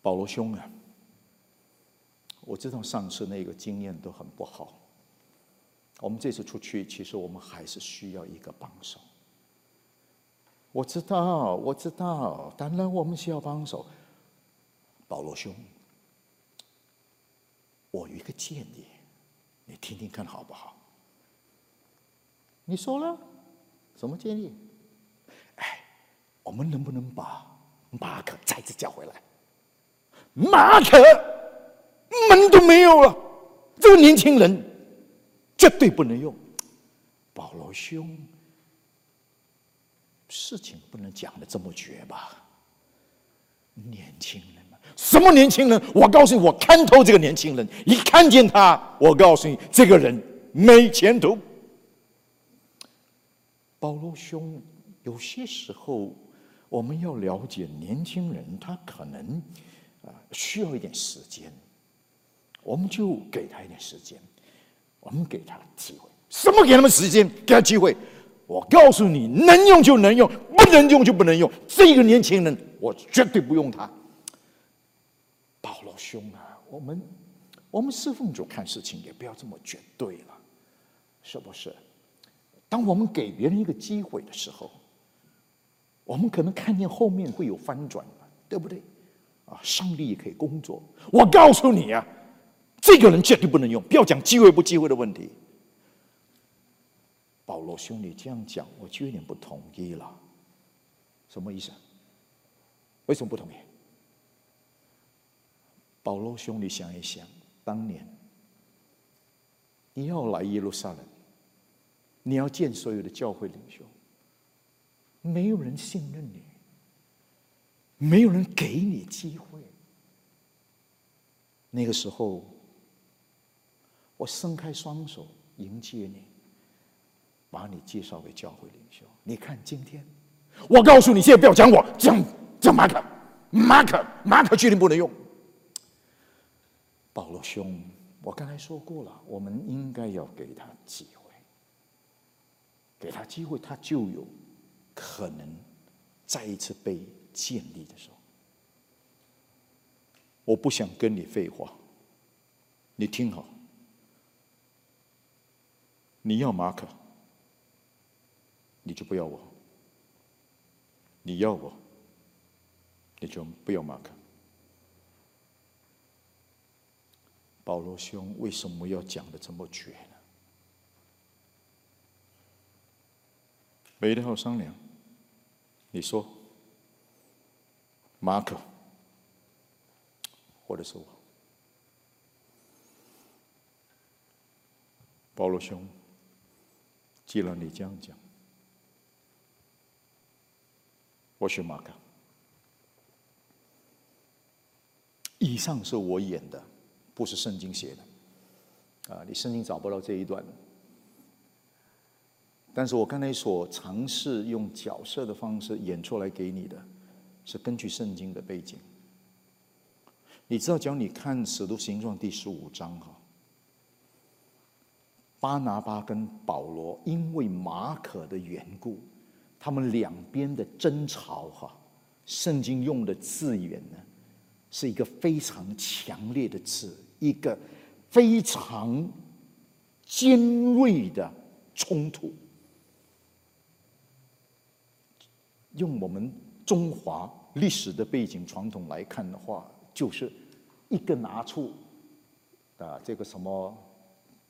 保罗兄啊，我知道上次那个经验都很不好。我们这次出去，其实我们还是需要一个帮手。我知道，我知道，当然我们需要帮手。保罗兄，我有一个建议，你听听看好不好？”你说了什么建议？哎，我们能不能把马可再次叫回来？马可门都没有了，这个年轻人绝对不能用。保罗兄，事情不能讲的这么绝吧？年轻人嘛，什么年轻人？我告诉你，我看透这个年轻人，一看见他，我告诉你，这个人没前途。保罗兄，有些时候我们要了解年轻人，他可能啊需要一点时间，我们就给他一点时间，我们给他机会。什么给他们时间？给他机会？我告诉你，能用就能用，不能用就不能用。这个年轻人，我绝对不用他。保罗兄啊，我们我们侍奉主看事情也不要这么绝对了，是不是？当我们给别人一个机会的时候，我们可能看见后面会有翻转对不对？啊，上帝也可以工作。我告诉你啊，这个人绝对不能用，不要讲机会不机会的问题。保罗兄弟这样讲，我就有点不同意了。什么意思？为什么不同意？保罗兄弟想一想，当年你要来耶路撒冷。你要见所有的教会领袖，没有人信任你，没有人给你机会。那个时候，我伸开双手迎接你，把你介绍给教会领袖。你看今天，我告诉你，现在不要讲我，讲讲马可，马可，马可绝对不能用。保罗兄，我刚才说过了，我们应该要给他机会。给他机会，他就有可能再一次被建立的时候。我不想跟你废话，你听好，你要马可，你就不要我；你要我，你就不要马可。保罗兄为什么要讲的这么绝？没得好商量。你说，马可，或者是我，保罗兄，既然你这样讲，我选马可。以上是我演的，不是圣经写的。啊，你圣经找不到这一段。但是我刚才所尝试用角色的方式演出来给你的，是根据圣经的背景。你知道，只要你看《使徒行传》第十五章哈，巴拿巴跟保罗因为马可的缘故，他们两边的争吵哈，圣经用的字眼呢，是一个非常强烈的字，一个非常尖锐的冲突。用我们中华历史的背景传统来看的话，就是一个拿出啊，这个什么，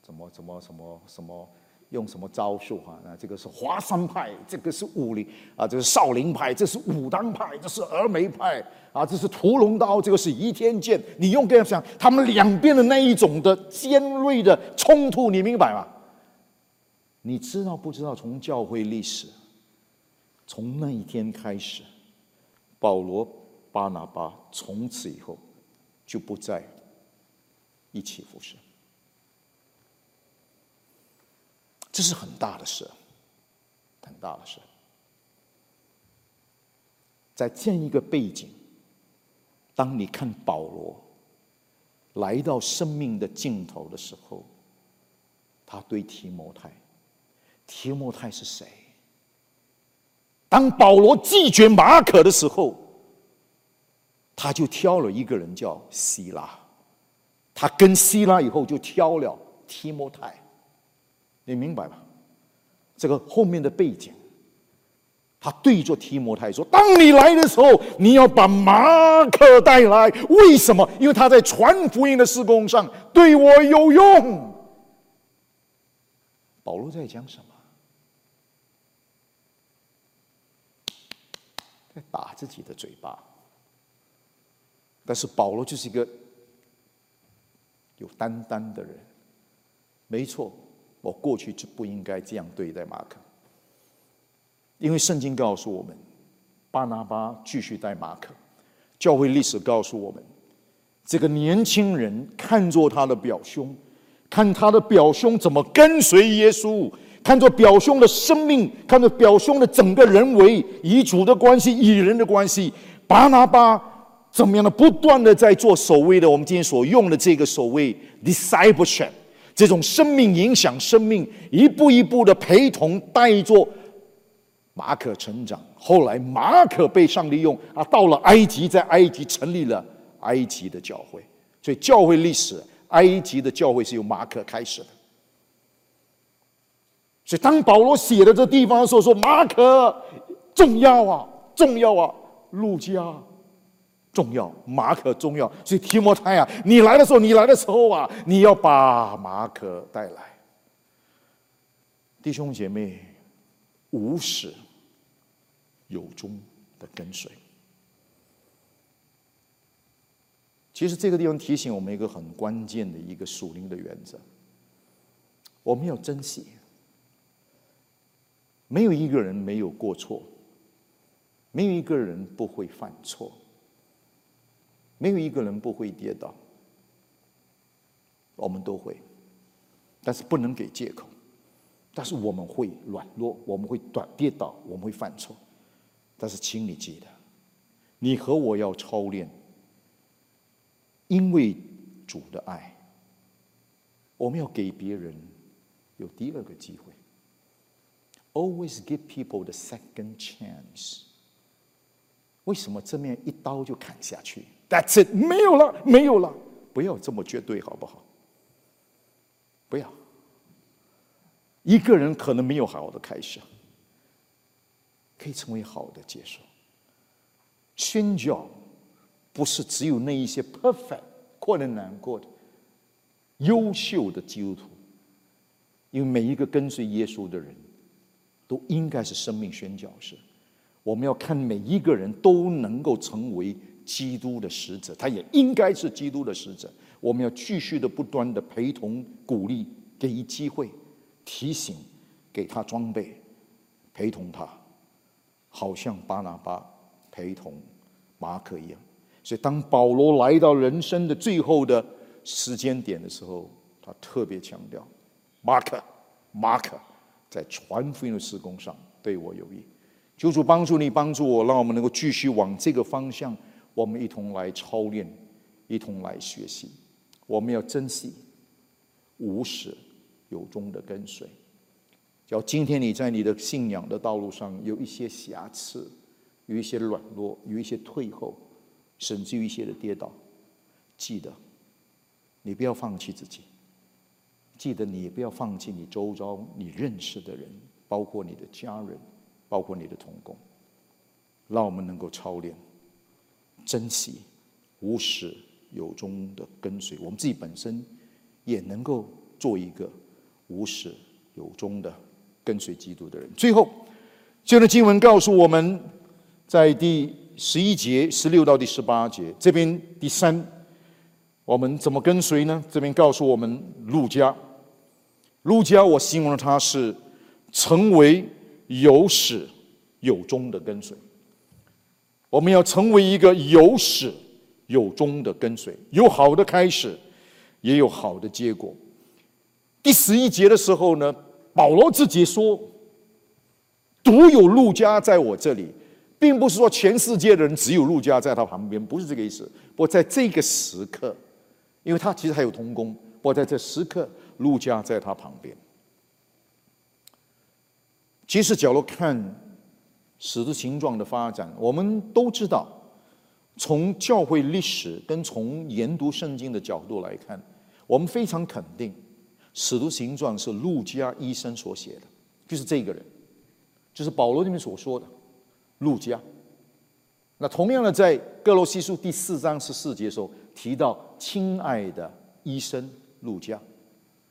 什么什么什么什么，用什么招数哈？那这个是华山派，这个是武林啊，这是少林派，这是武当派，这是峨眉派啊，这是屠龙刀，这个是倚天剑。你用这样想，他们两边的那一种的尖锐的冲突，你明白吗？你知道不知道？从教会历史。从那一天开始，保罗、巴拿巴从此以后就不再一起服侍。这是很大的事，很大的事。在这样一个背景，当你看保罗来到生命的尽头的时候，他对提摩太，提摩太是谁？当保罗拒绝马可的时候，他就挑了一个人叫希拉。他跟希拉以后就挑了提摩太，你明白吗？这个后面的背景，他对着提摩太说：“当你来的时候，你要把马可带来。为什么？因为他在传福音的施工上对我有用。”保罗在讲什么？在打自己的嘴巴，但是保罗就是一个有担当的人。没错，我过去就不应该这样对待马可，因为圣经告诉我们，巴拿巴继续带马可。教会历史告诉我们，这个年轻人看作他的表兄，看他的表兄怎么跟随耶稣。看作表兄的生命，看作表兄的整个人为与主的关系、与人的关系，巴拿巴怎么样的不断的在做所谓的我们今天所用的这个所谓 discipleship，这种生命影响生命，一步一步的陪同带着马可成长。后来马可被上帝用啊，到了埃及，在埃及成立了埃及的教会。所以教会历史，埃及的教会是由马可开始的。所以，当保罗写的这地方的时候说马可重要啊，重要啊，路加重要，马可重要。所以提摩太啊，你来的时候，你来的时候啊，你要把马可带来。弟兄姐妹，无始有终的跟随。其实这个地方提醒我们一个很关键的一个属灵的原则，我们要珍惜。没有一个人没有过错，没有一个人不会犯错，没有一个人不会跌倒，我们都会，但是不能给借口。但是我们会软弱，我们会短跌倒，我们会犯错。但是请你记得，你和我要操练，因为主的爱，我们要给别人有第二个机会。Always give people the second chance。为什么这面一刀就砍下去？That's it，没有了，没有了。不要这么绝对，好不好？不要。一个人可能没有好的开始，可以成为好的结束。宣教不是只有那一些 perfect、困难难过的、优秀的基督徒，因为每一个跟随耶稣的人。都应该是生命宣教士。我们要看每一个人都能够成为基督的使者，他也应该是基督的使者。我们要继续的不断的陪同、鼓励、给予机会、提醒，给他装备，陪同他，好像巴拿巴陪同马可一样。所以，当保罗来到人生的最后的时间点的时候，他特别强调：马可，马可。在传福音的施工上对我有益。求主帮助你，帮助我，让我们能够继续往这个方向，我们一同来操练，一同来学习。我们要珍惜，无始有终的跟随。只要今天你在你的信仰的道路上有一些瑕疵，有一些软弱，有一些退后，甚至于一些的跌倒，记得，你不要放弃自己。记得你也不要放弃你周遭你认识的人，包括你的家人，包括你的同工，让我们能够操练，珍惜，无始。有终的跟随，我们自己本身也能够做一个无始有终的跟随基督的人。最后，这段经文告诉我们，在第十一节十六到第十八节这边第三，我们怎么跟随呢？这边告诉我们，路加，路加，我形容他是成为有始有终的跟随。我们要成为一个有始。有终的跟随，有好的开始，也有好的结果。第十一节的时候呢，保罗自己说：“独有路加在我这里，并不是说全世界的人只有路加在他旁边，不是这个意思。不过在这个时刻，因为他其实还有同工，不过在这时刻，路加在他旁边。其实，假如看使徒形状的发展，我们都知道。”从教会历史跟从研读圣经的角度来看，我们非常肯定，《使徒行传》是路加医生所写的，就是这个人，就是保罗这边所说的路加。那同样的，在哥罗西书第四章十四节的时候提到“亲爱的医生路加”，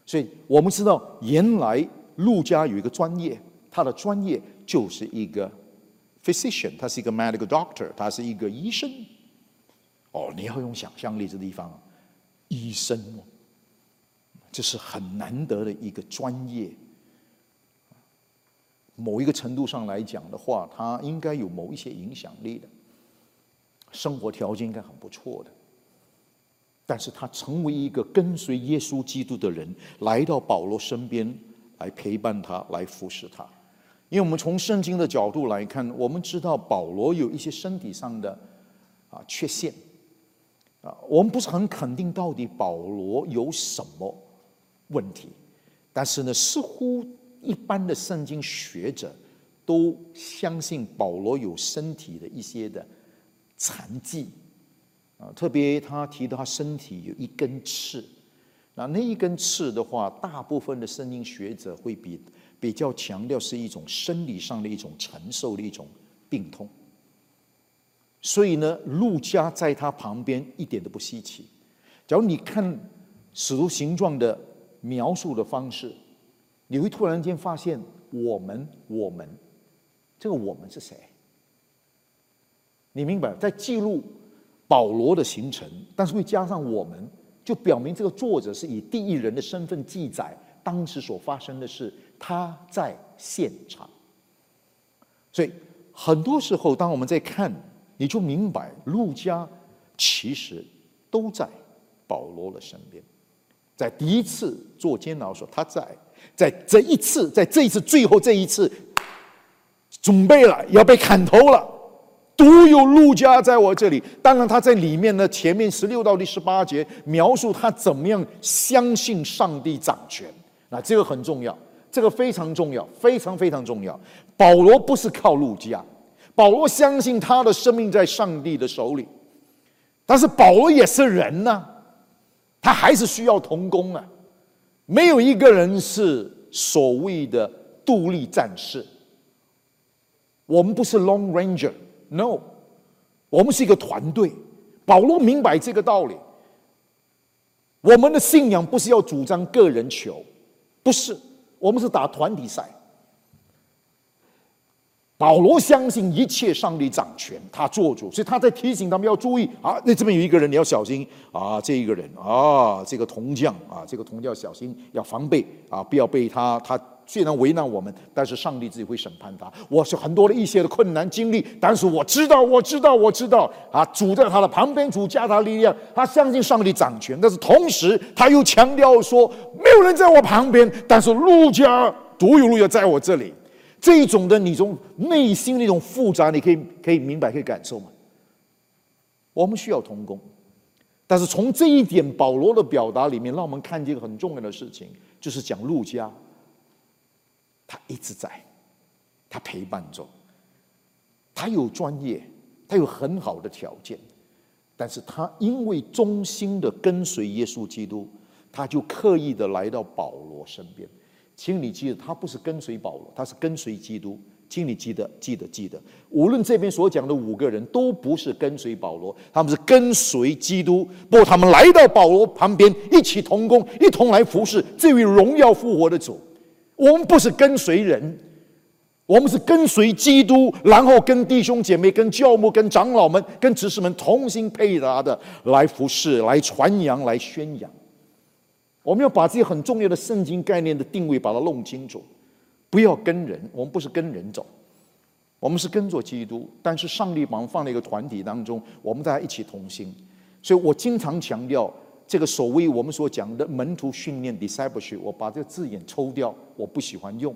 所以我们知道，原来陆家有一个专业，他的专业就是一个 physician，他是一个 medical doctor，他是一个医生。哦，你要用想象力，这地方，医生哦，这是很难得的一个专业。某一个程度上来讲的话，他应该有某一些影响力的，生活条件应该很不错的。但是他成为一个跟随耶稣基督的人，来到保罗身边来陪伴他，来服侍他。因为我们从圣经的角度来看，我们知道保罗有一些身体上的啊缺陷。啊，我们不是很肯定到底保罗有什么问题，但是呢，似乎一般的圣经学者都相信保罗有身体的一些的残疾啊，特别他提到他身体有一根刺，那那一根刺的话，大部分的圣经学者会比比较强调是一种生理上的一种承受的一种病痛。所以呢，路加在他旁边一点都不稀奇。假如你看《使徒行状》的描述的方式，你会突然间发现，我们，我们，这个我们是谁？你明白，在记录保罗的行程，但是会加上我们，就表明这个作者是以第一人的身份记载当时所发生的事，他在现场。所以很多时候，当我们在看。你就明白，路加其实都在保罗的身边，在第一次做监牢时候他在，在这一次，在这一次最后这一次，准备了要被砍头了，独有路加在我这里。当然他在里面呢，前面十六到第十八节描述他怎么样相信上帝掌权，那这个很重要，这个非常重要，非常非常重要。保罗不是靠路加。保罗相信他的生命在上帝的手里，但是保罗也是人呐，他还是需要同工啊。没有一个人是所谓的独立战士，我们不是 Long Ranger No，我们是一个团队。保罗明白这个道理，我们的信仰不是要主张个人球，不是，我们是打团体赛。保罗相信一切上帝掌权，他做主，所以他在提醒他们要注意啊。那这边有一个人，你要小心啊。这一个人啊，这个铜匠啊，这个铜匠小心要防备啊，不要被他。他虽然为难我们，但是上帝自己会审判他。我是很多的一些的困难经历，但是我知道，我知道，我知道啊。主在他的旁边，主加他力量，他相信上帝掌权。但是同时，他又强调说，没有人在我旁边，但是路加独有路要在我这里。这种的，你从内心那种复杂，你可以可以明白，可以感受吗？我们需要同工，但是从这一点保罗的表达里面，让我们看见很重要的事情，就是讲路加，他一直在，他陪伴着，他有专业，他有很好的条件，但是他因为忠心的跟随耶稣基督，他就刻意的来到保罗身边。请你记得，他不是跟随保罗，他是跟随基督。请你记得，记得，记得。无论这边所讲的五个人都不是跟随保罗，他们是跟随基督。不过，他们来到保罗旁边，一起同工，一同来服侍这位荣耀复活的主。我们不是跟随人，我们是跟随基督，然后跟弟兄姐妹、跟教牧、跟长老们、跟执事们同心配搭的来服侍、来传扬、来宣扬。我们要把这些很重要的圣经概念的定位把它弄清楚，不要跟人，我们不是跟人走，我们是跟着基督。但是上帝把我们放在一个团体当中，我们大家一起同心。所以我经常强调这个所谓我们所讲的门徒训练 （discipleship），我把这个字眼抽掉，我不喜欢用。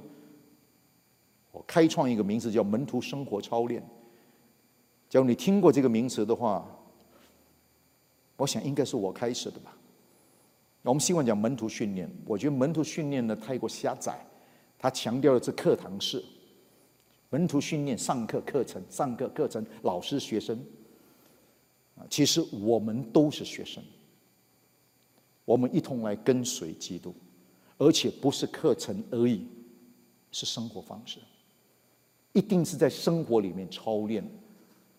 我开创一个名词叫门徒生活操练。假如你听过这个名词的话，我想应该是我开始的吧。我们希望讲门徒训练，我觉得门徒训练呢太过狭窄，他强调的是课堂式门徒训练，上课课程，上课课程，老师学生啊，其实我们都是学生，我们一同来跟随基督，而且不是课程而已，是生活方式，一定是在生活里面操练，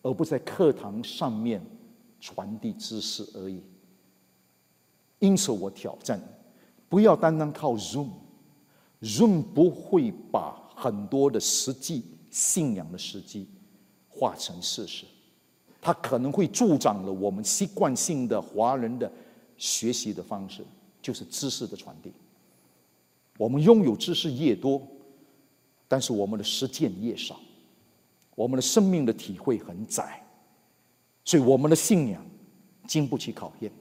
而不在课堂上面传递知识而已。因此，我挑战，不要单单靠 Zoom，Zoom 不会把很多的实际信仰的实际化成事实，它可能会助长了我们习惯性的华人的学习的方式，就是知识的传递。我们拥有知识越多，但是我们的实践越少，我们的生命的体会很窄，所以我们的信仰经不起考验。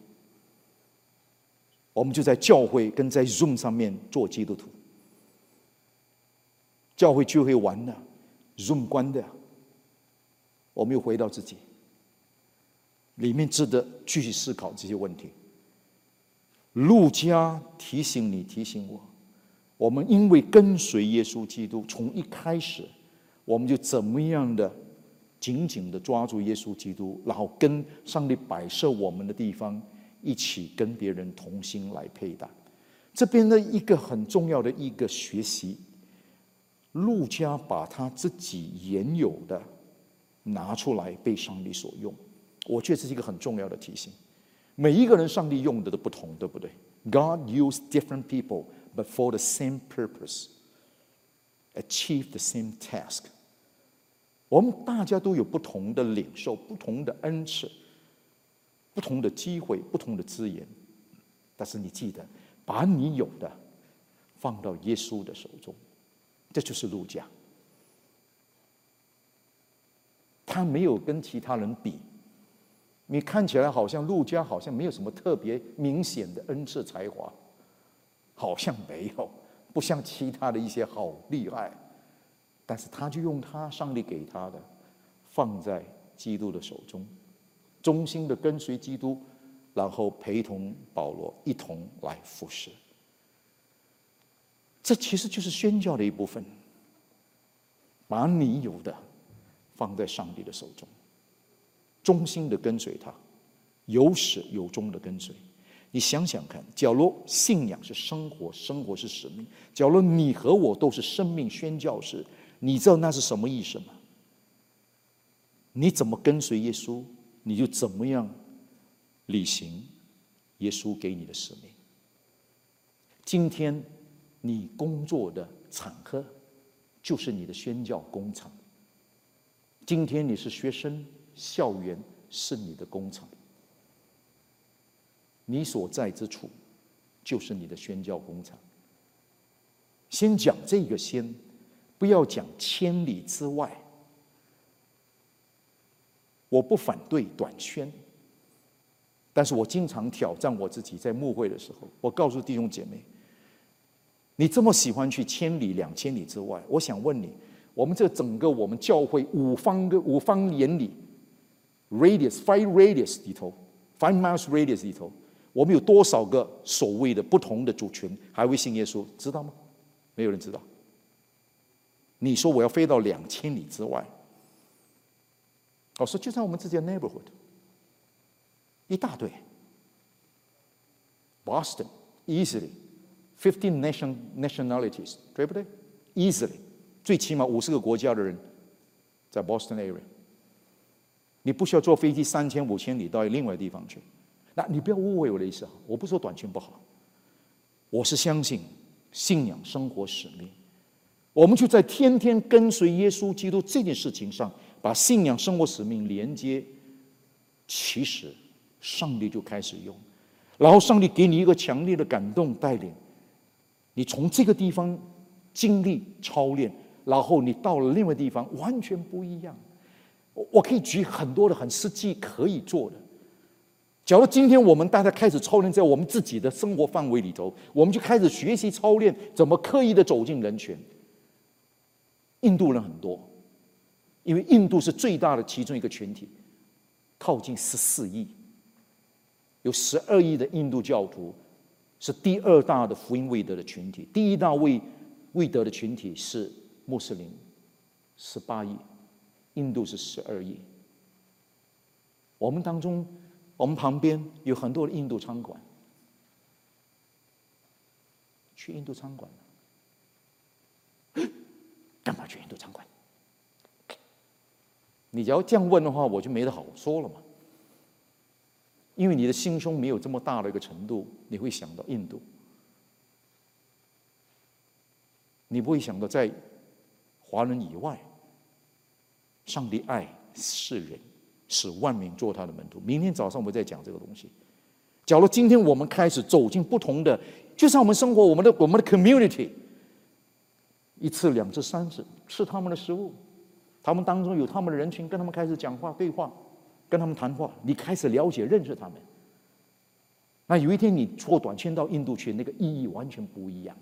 我们就在教会跟在 Zoom 上面做基督徒，教会聚会完了，Zoom 关的，我们又回到自己，里面值得继续思考这些问题。路加提醒你，提醒我，我们因为跟随耶稣基督，从一开始，我们就怎么样的紧紧的抓住耶稣基督，然后跟上帝摆设我们的地方。一起跟别人同心来配搭，这边的一个很重要的一个学习，陆家把他自己原有的拿出来被上帝所用，我觉得这是一个很重要的提醒。每一个人上帝用的都不同，对不对？God used different people, but for the same purpose, achieve the same task。我们大家都有不同的领受，不同的恩赐。不同的机会，不同的资源，但是你记得，把你有的放到耶稣的手中，这就是路加。他没有跟其他人比，你看起来好像陆家好像没有什么特别明显的恩赐才华，好像没有，不像其他的一些好厉害，但是他就用他上帝给他的，放在基督的手中。忠心的跟随基督，然后陪同保罗一同来服侍。这其实就是宣教的一部分。把你有的放在上帝的手中，忠心的跟随他，有始有终的跟随。你想想看，假如信仰是生活，生活是使命；假如你和我都是生命宣教士，你知道那是什么意思吗？你怎么跟随耶稣？你就怎么样履行耶稣给你的使命？今天你工作的场合就是你的宣教工厂。今天你是学生，校园是你的工厂。你所在之处就是你的宣教工厂。先讲这个先，不要讲千里之外。我不反对短宣，但是我经常挑战我自己。在牧会的时候，我告诉弟兄姐妹，你这么喜欢去千里两千里之外，我想问你，我们这整个我们教会五方个五方眼里，radius five radius 里头，five miles radius 里头，我们有多少个所谓的不同的族群还会信耶稣？知道吗？没有人知道。你说我要飞到两千里之外，我说就在我们自己的 neighborhood，一大堆，Boston easily。Fifteen nation nationalities，对不对？Easily，最起码五十个国家的人在 Boston area。你不需要坐飞机三千五千里到另外地方去。那你不要误会我的意思啊！我不说短裙不好，我是相信信仰、生活、使命。我们就在天天跟随耶稣基督这件事情上，把信仰、生活、使命连接。其实上帝就开始用，然后上帝给你一个强烈的感动带领。你从这个地方经历操练，然后你到了另外地方，完全不一样。我我可以举很多的很实际可以做的。假如今天我们大家开始操练在我们自己的生活范围里头，我们就开始学习操练怎么刻意的走进人群。印度人很多，因为印度是最大的其中一个群体，靠近十四亿，有十二亿的印度教徒。是第二大的福音未得的群体，第一大未未得的群体是穆斯林，十八亿，印度是十二亿。我们当中，我们旁边有很多的印度餐馆，去印度餐馆，干嘛去印度餐馆？你只要这样问的话，我就没得好说了嘛。因为你的心胸没有这么大的一个程度，你会想到印度，你不会想到在华人以外，上帝爱世人，使万民做他的门徒。明天早上我们再讲这个东西。假如今天我们开始走进不同的，就像我们生活，我们的我们的 community，一次、两次、三次吃他们的食物，他们当中有他们的人群，跟他们开始讲话对话。跟他们谈话，你开始了解、认识他们。那有一天你坐短签到印度去，那个意义完全不一样。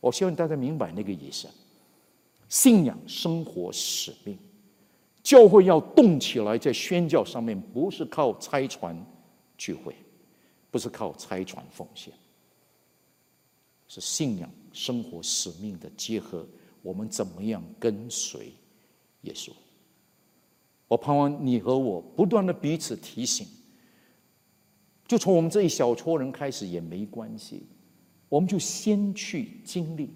我希望大家明白那个意思：信仰、生活、使命，教会要动起来，在宣教上面，不是靠拆船聚会，不是靠拆船奉献，是信仰、生活、使命的结合。我们怎么样跟随耶稣？我盼望你和我不断的彼此提醒，就从我们这一小撮人开始也没关系，我们就先去经历，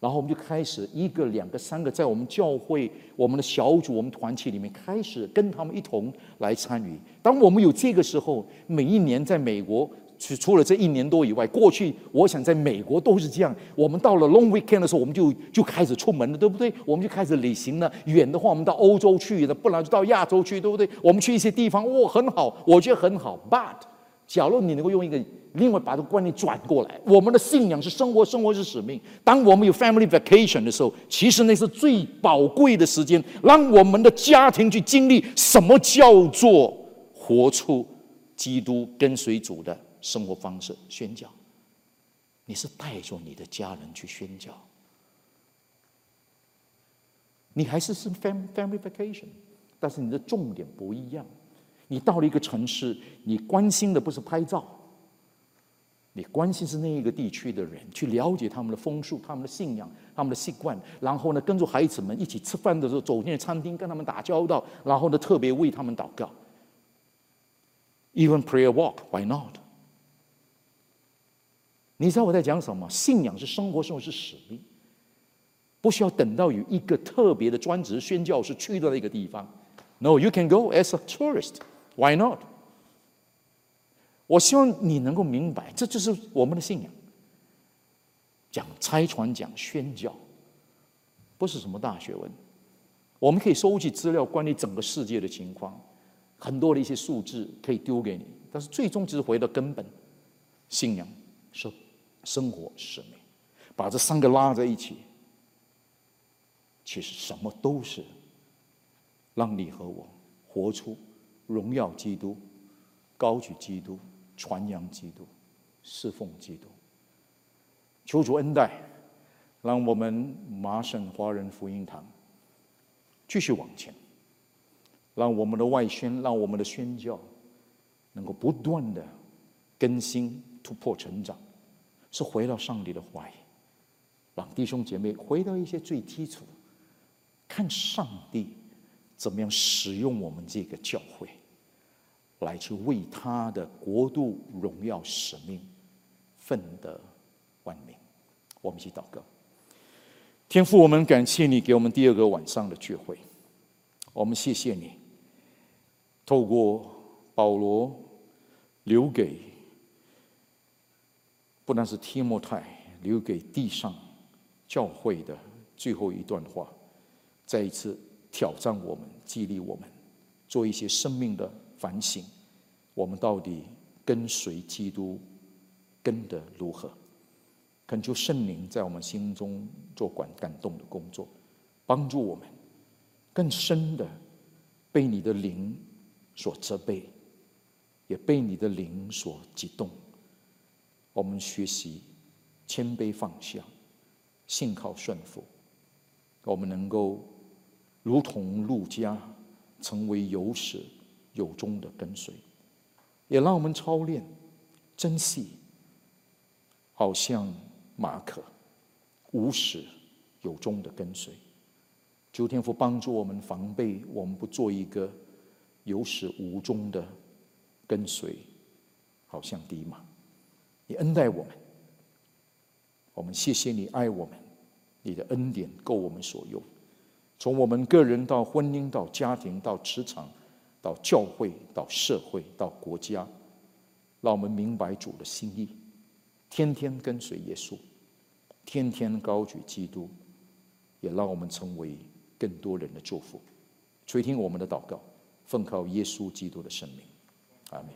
然后我们就开始一个、两个、三个，在我们教会、我们的小组、我们团体里面开始跟他们一同来参与。当我们有这个时候，每一年在美国。除除了这一年多以外，过去我想在美国都是这样。我们到了 Long Weekend 的时候，我们就就开始出门了，对不对？我们就开始旅行了。远的话，我们到欧洲去的，不然就到亚洲去，对不对？我们去一些地方，哇，很好，我觉得很好。But，假如你能够用一个另外把这个观念转过来，我们的信仰是生活，生活是使命。当我们有 Family Vacation 的时候，其实那是最宝贵的时间，让我们的家庭去经历什么叫做活出基督跟随主的。生活方式宣教，你是带着你的家人去宣教，你还是是 family family vacation，但是你的重点不一样。你到了一个城市，你关心的不是拍照，你关心是那一个地区的人，去了解他们的风俗、他们的信仰、他们的习惯，然后呢，跟着孩子们一起吃饭的时候走进餐厅，跟他们打交道，然后呢，特别为他们祷告。Even prayer walk，why not？你知道我在讲什么？信仰是生活，生活是使命，不需要等到有一个特别的专职宣教士去到那个地方。No，you can go as a tourist. Why not？我希望你能够明白，这就是我们的信仰。讲拆船，讲宣教，不是什么大学问。我们可以收集资料，关于整个世界的情况，很多的一些数字可以丢给你，但是最终只是回到根本，信仰是。生活使命，把这三个拉在一起，其实什么都是让你和我活出荣耀基督、高举基督、传扬基督、侍奉基督。求主恩待，让我们麻省华人福音堂继续往前，让我们的外宣，让我们的宣教能够不断的更新、突破、成长，是回到上帝的怀，让弟兄姐妹回到一些最基础，看上帝怎么样使用我们这个教会，来去为他的国度荣耀使命奋得万民。我们一起祷告，天父，我们感谢你给我们第二个晚上的聚会，我们谢谢你，透过保罗留给不但是提摩太留给地上教会的最后一段话，再一次挑战我们，激励我们，做一些生命的反省，我们到底跟随基督跟的如何？恳求圣灵在我们心中做管感动的工作，帮助我们更深的被你的灵所责备，也被你的灵所激动。我们学习谦卑放下，信靠顺服，我们能够如同路加，成为有史有终的跟随，也让我们操练珍惜，好像。马可无始有终的跟随，求天父帮助我们防备，我们不做一个有始无终的跟随，好像低马。你恩待我们，我们谢谢你爱我们，你的恩典够我们所用。从我们个人到婚姻，到家庭，到职场，到教会，到社会，到国家，让我们明白主的心意。天天跟随耶稣，天天高举基督，也让我们成为更多人的祝福。垂听我们的祷告，奉靠耶稣基督的圣名，阿门。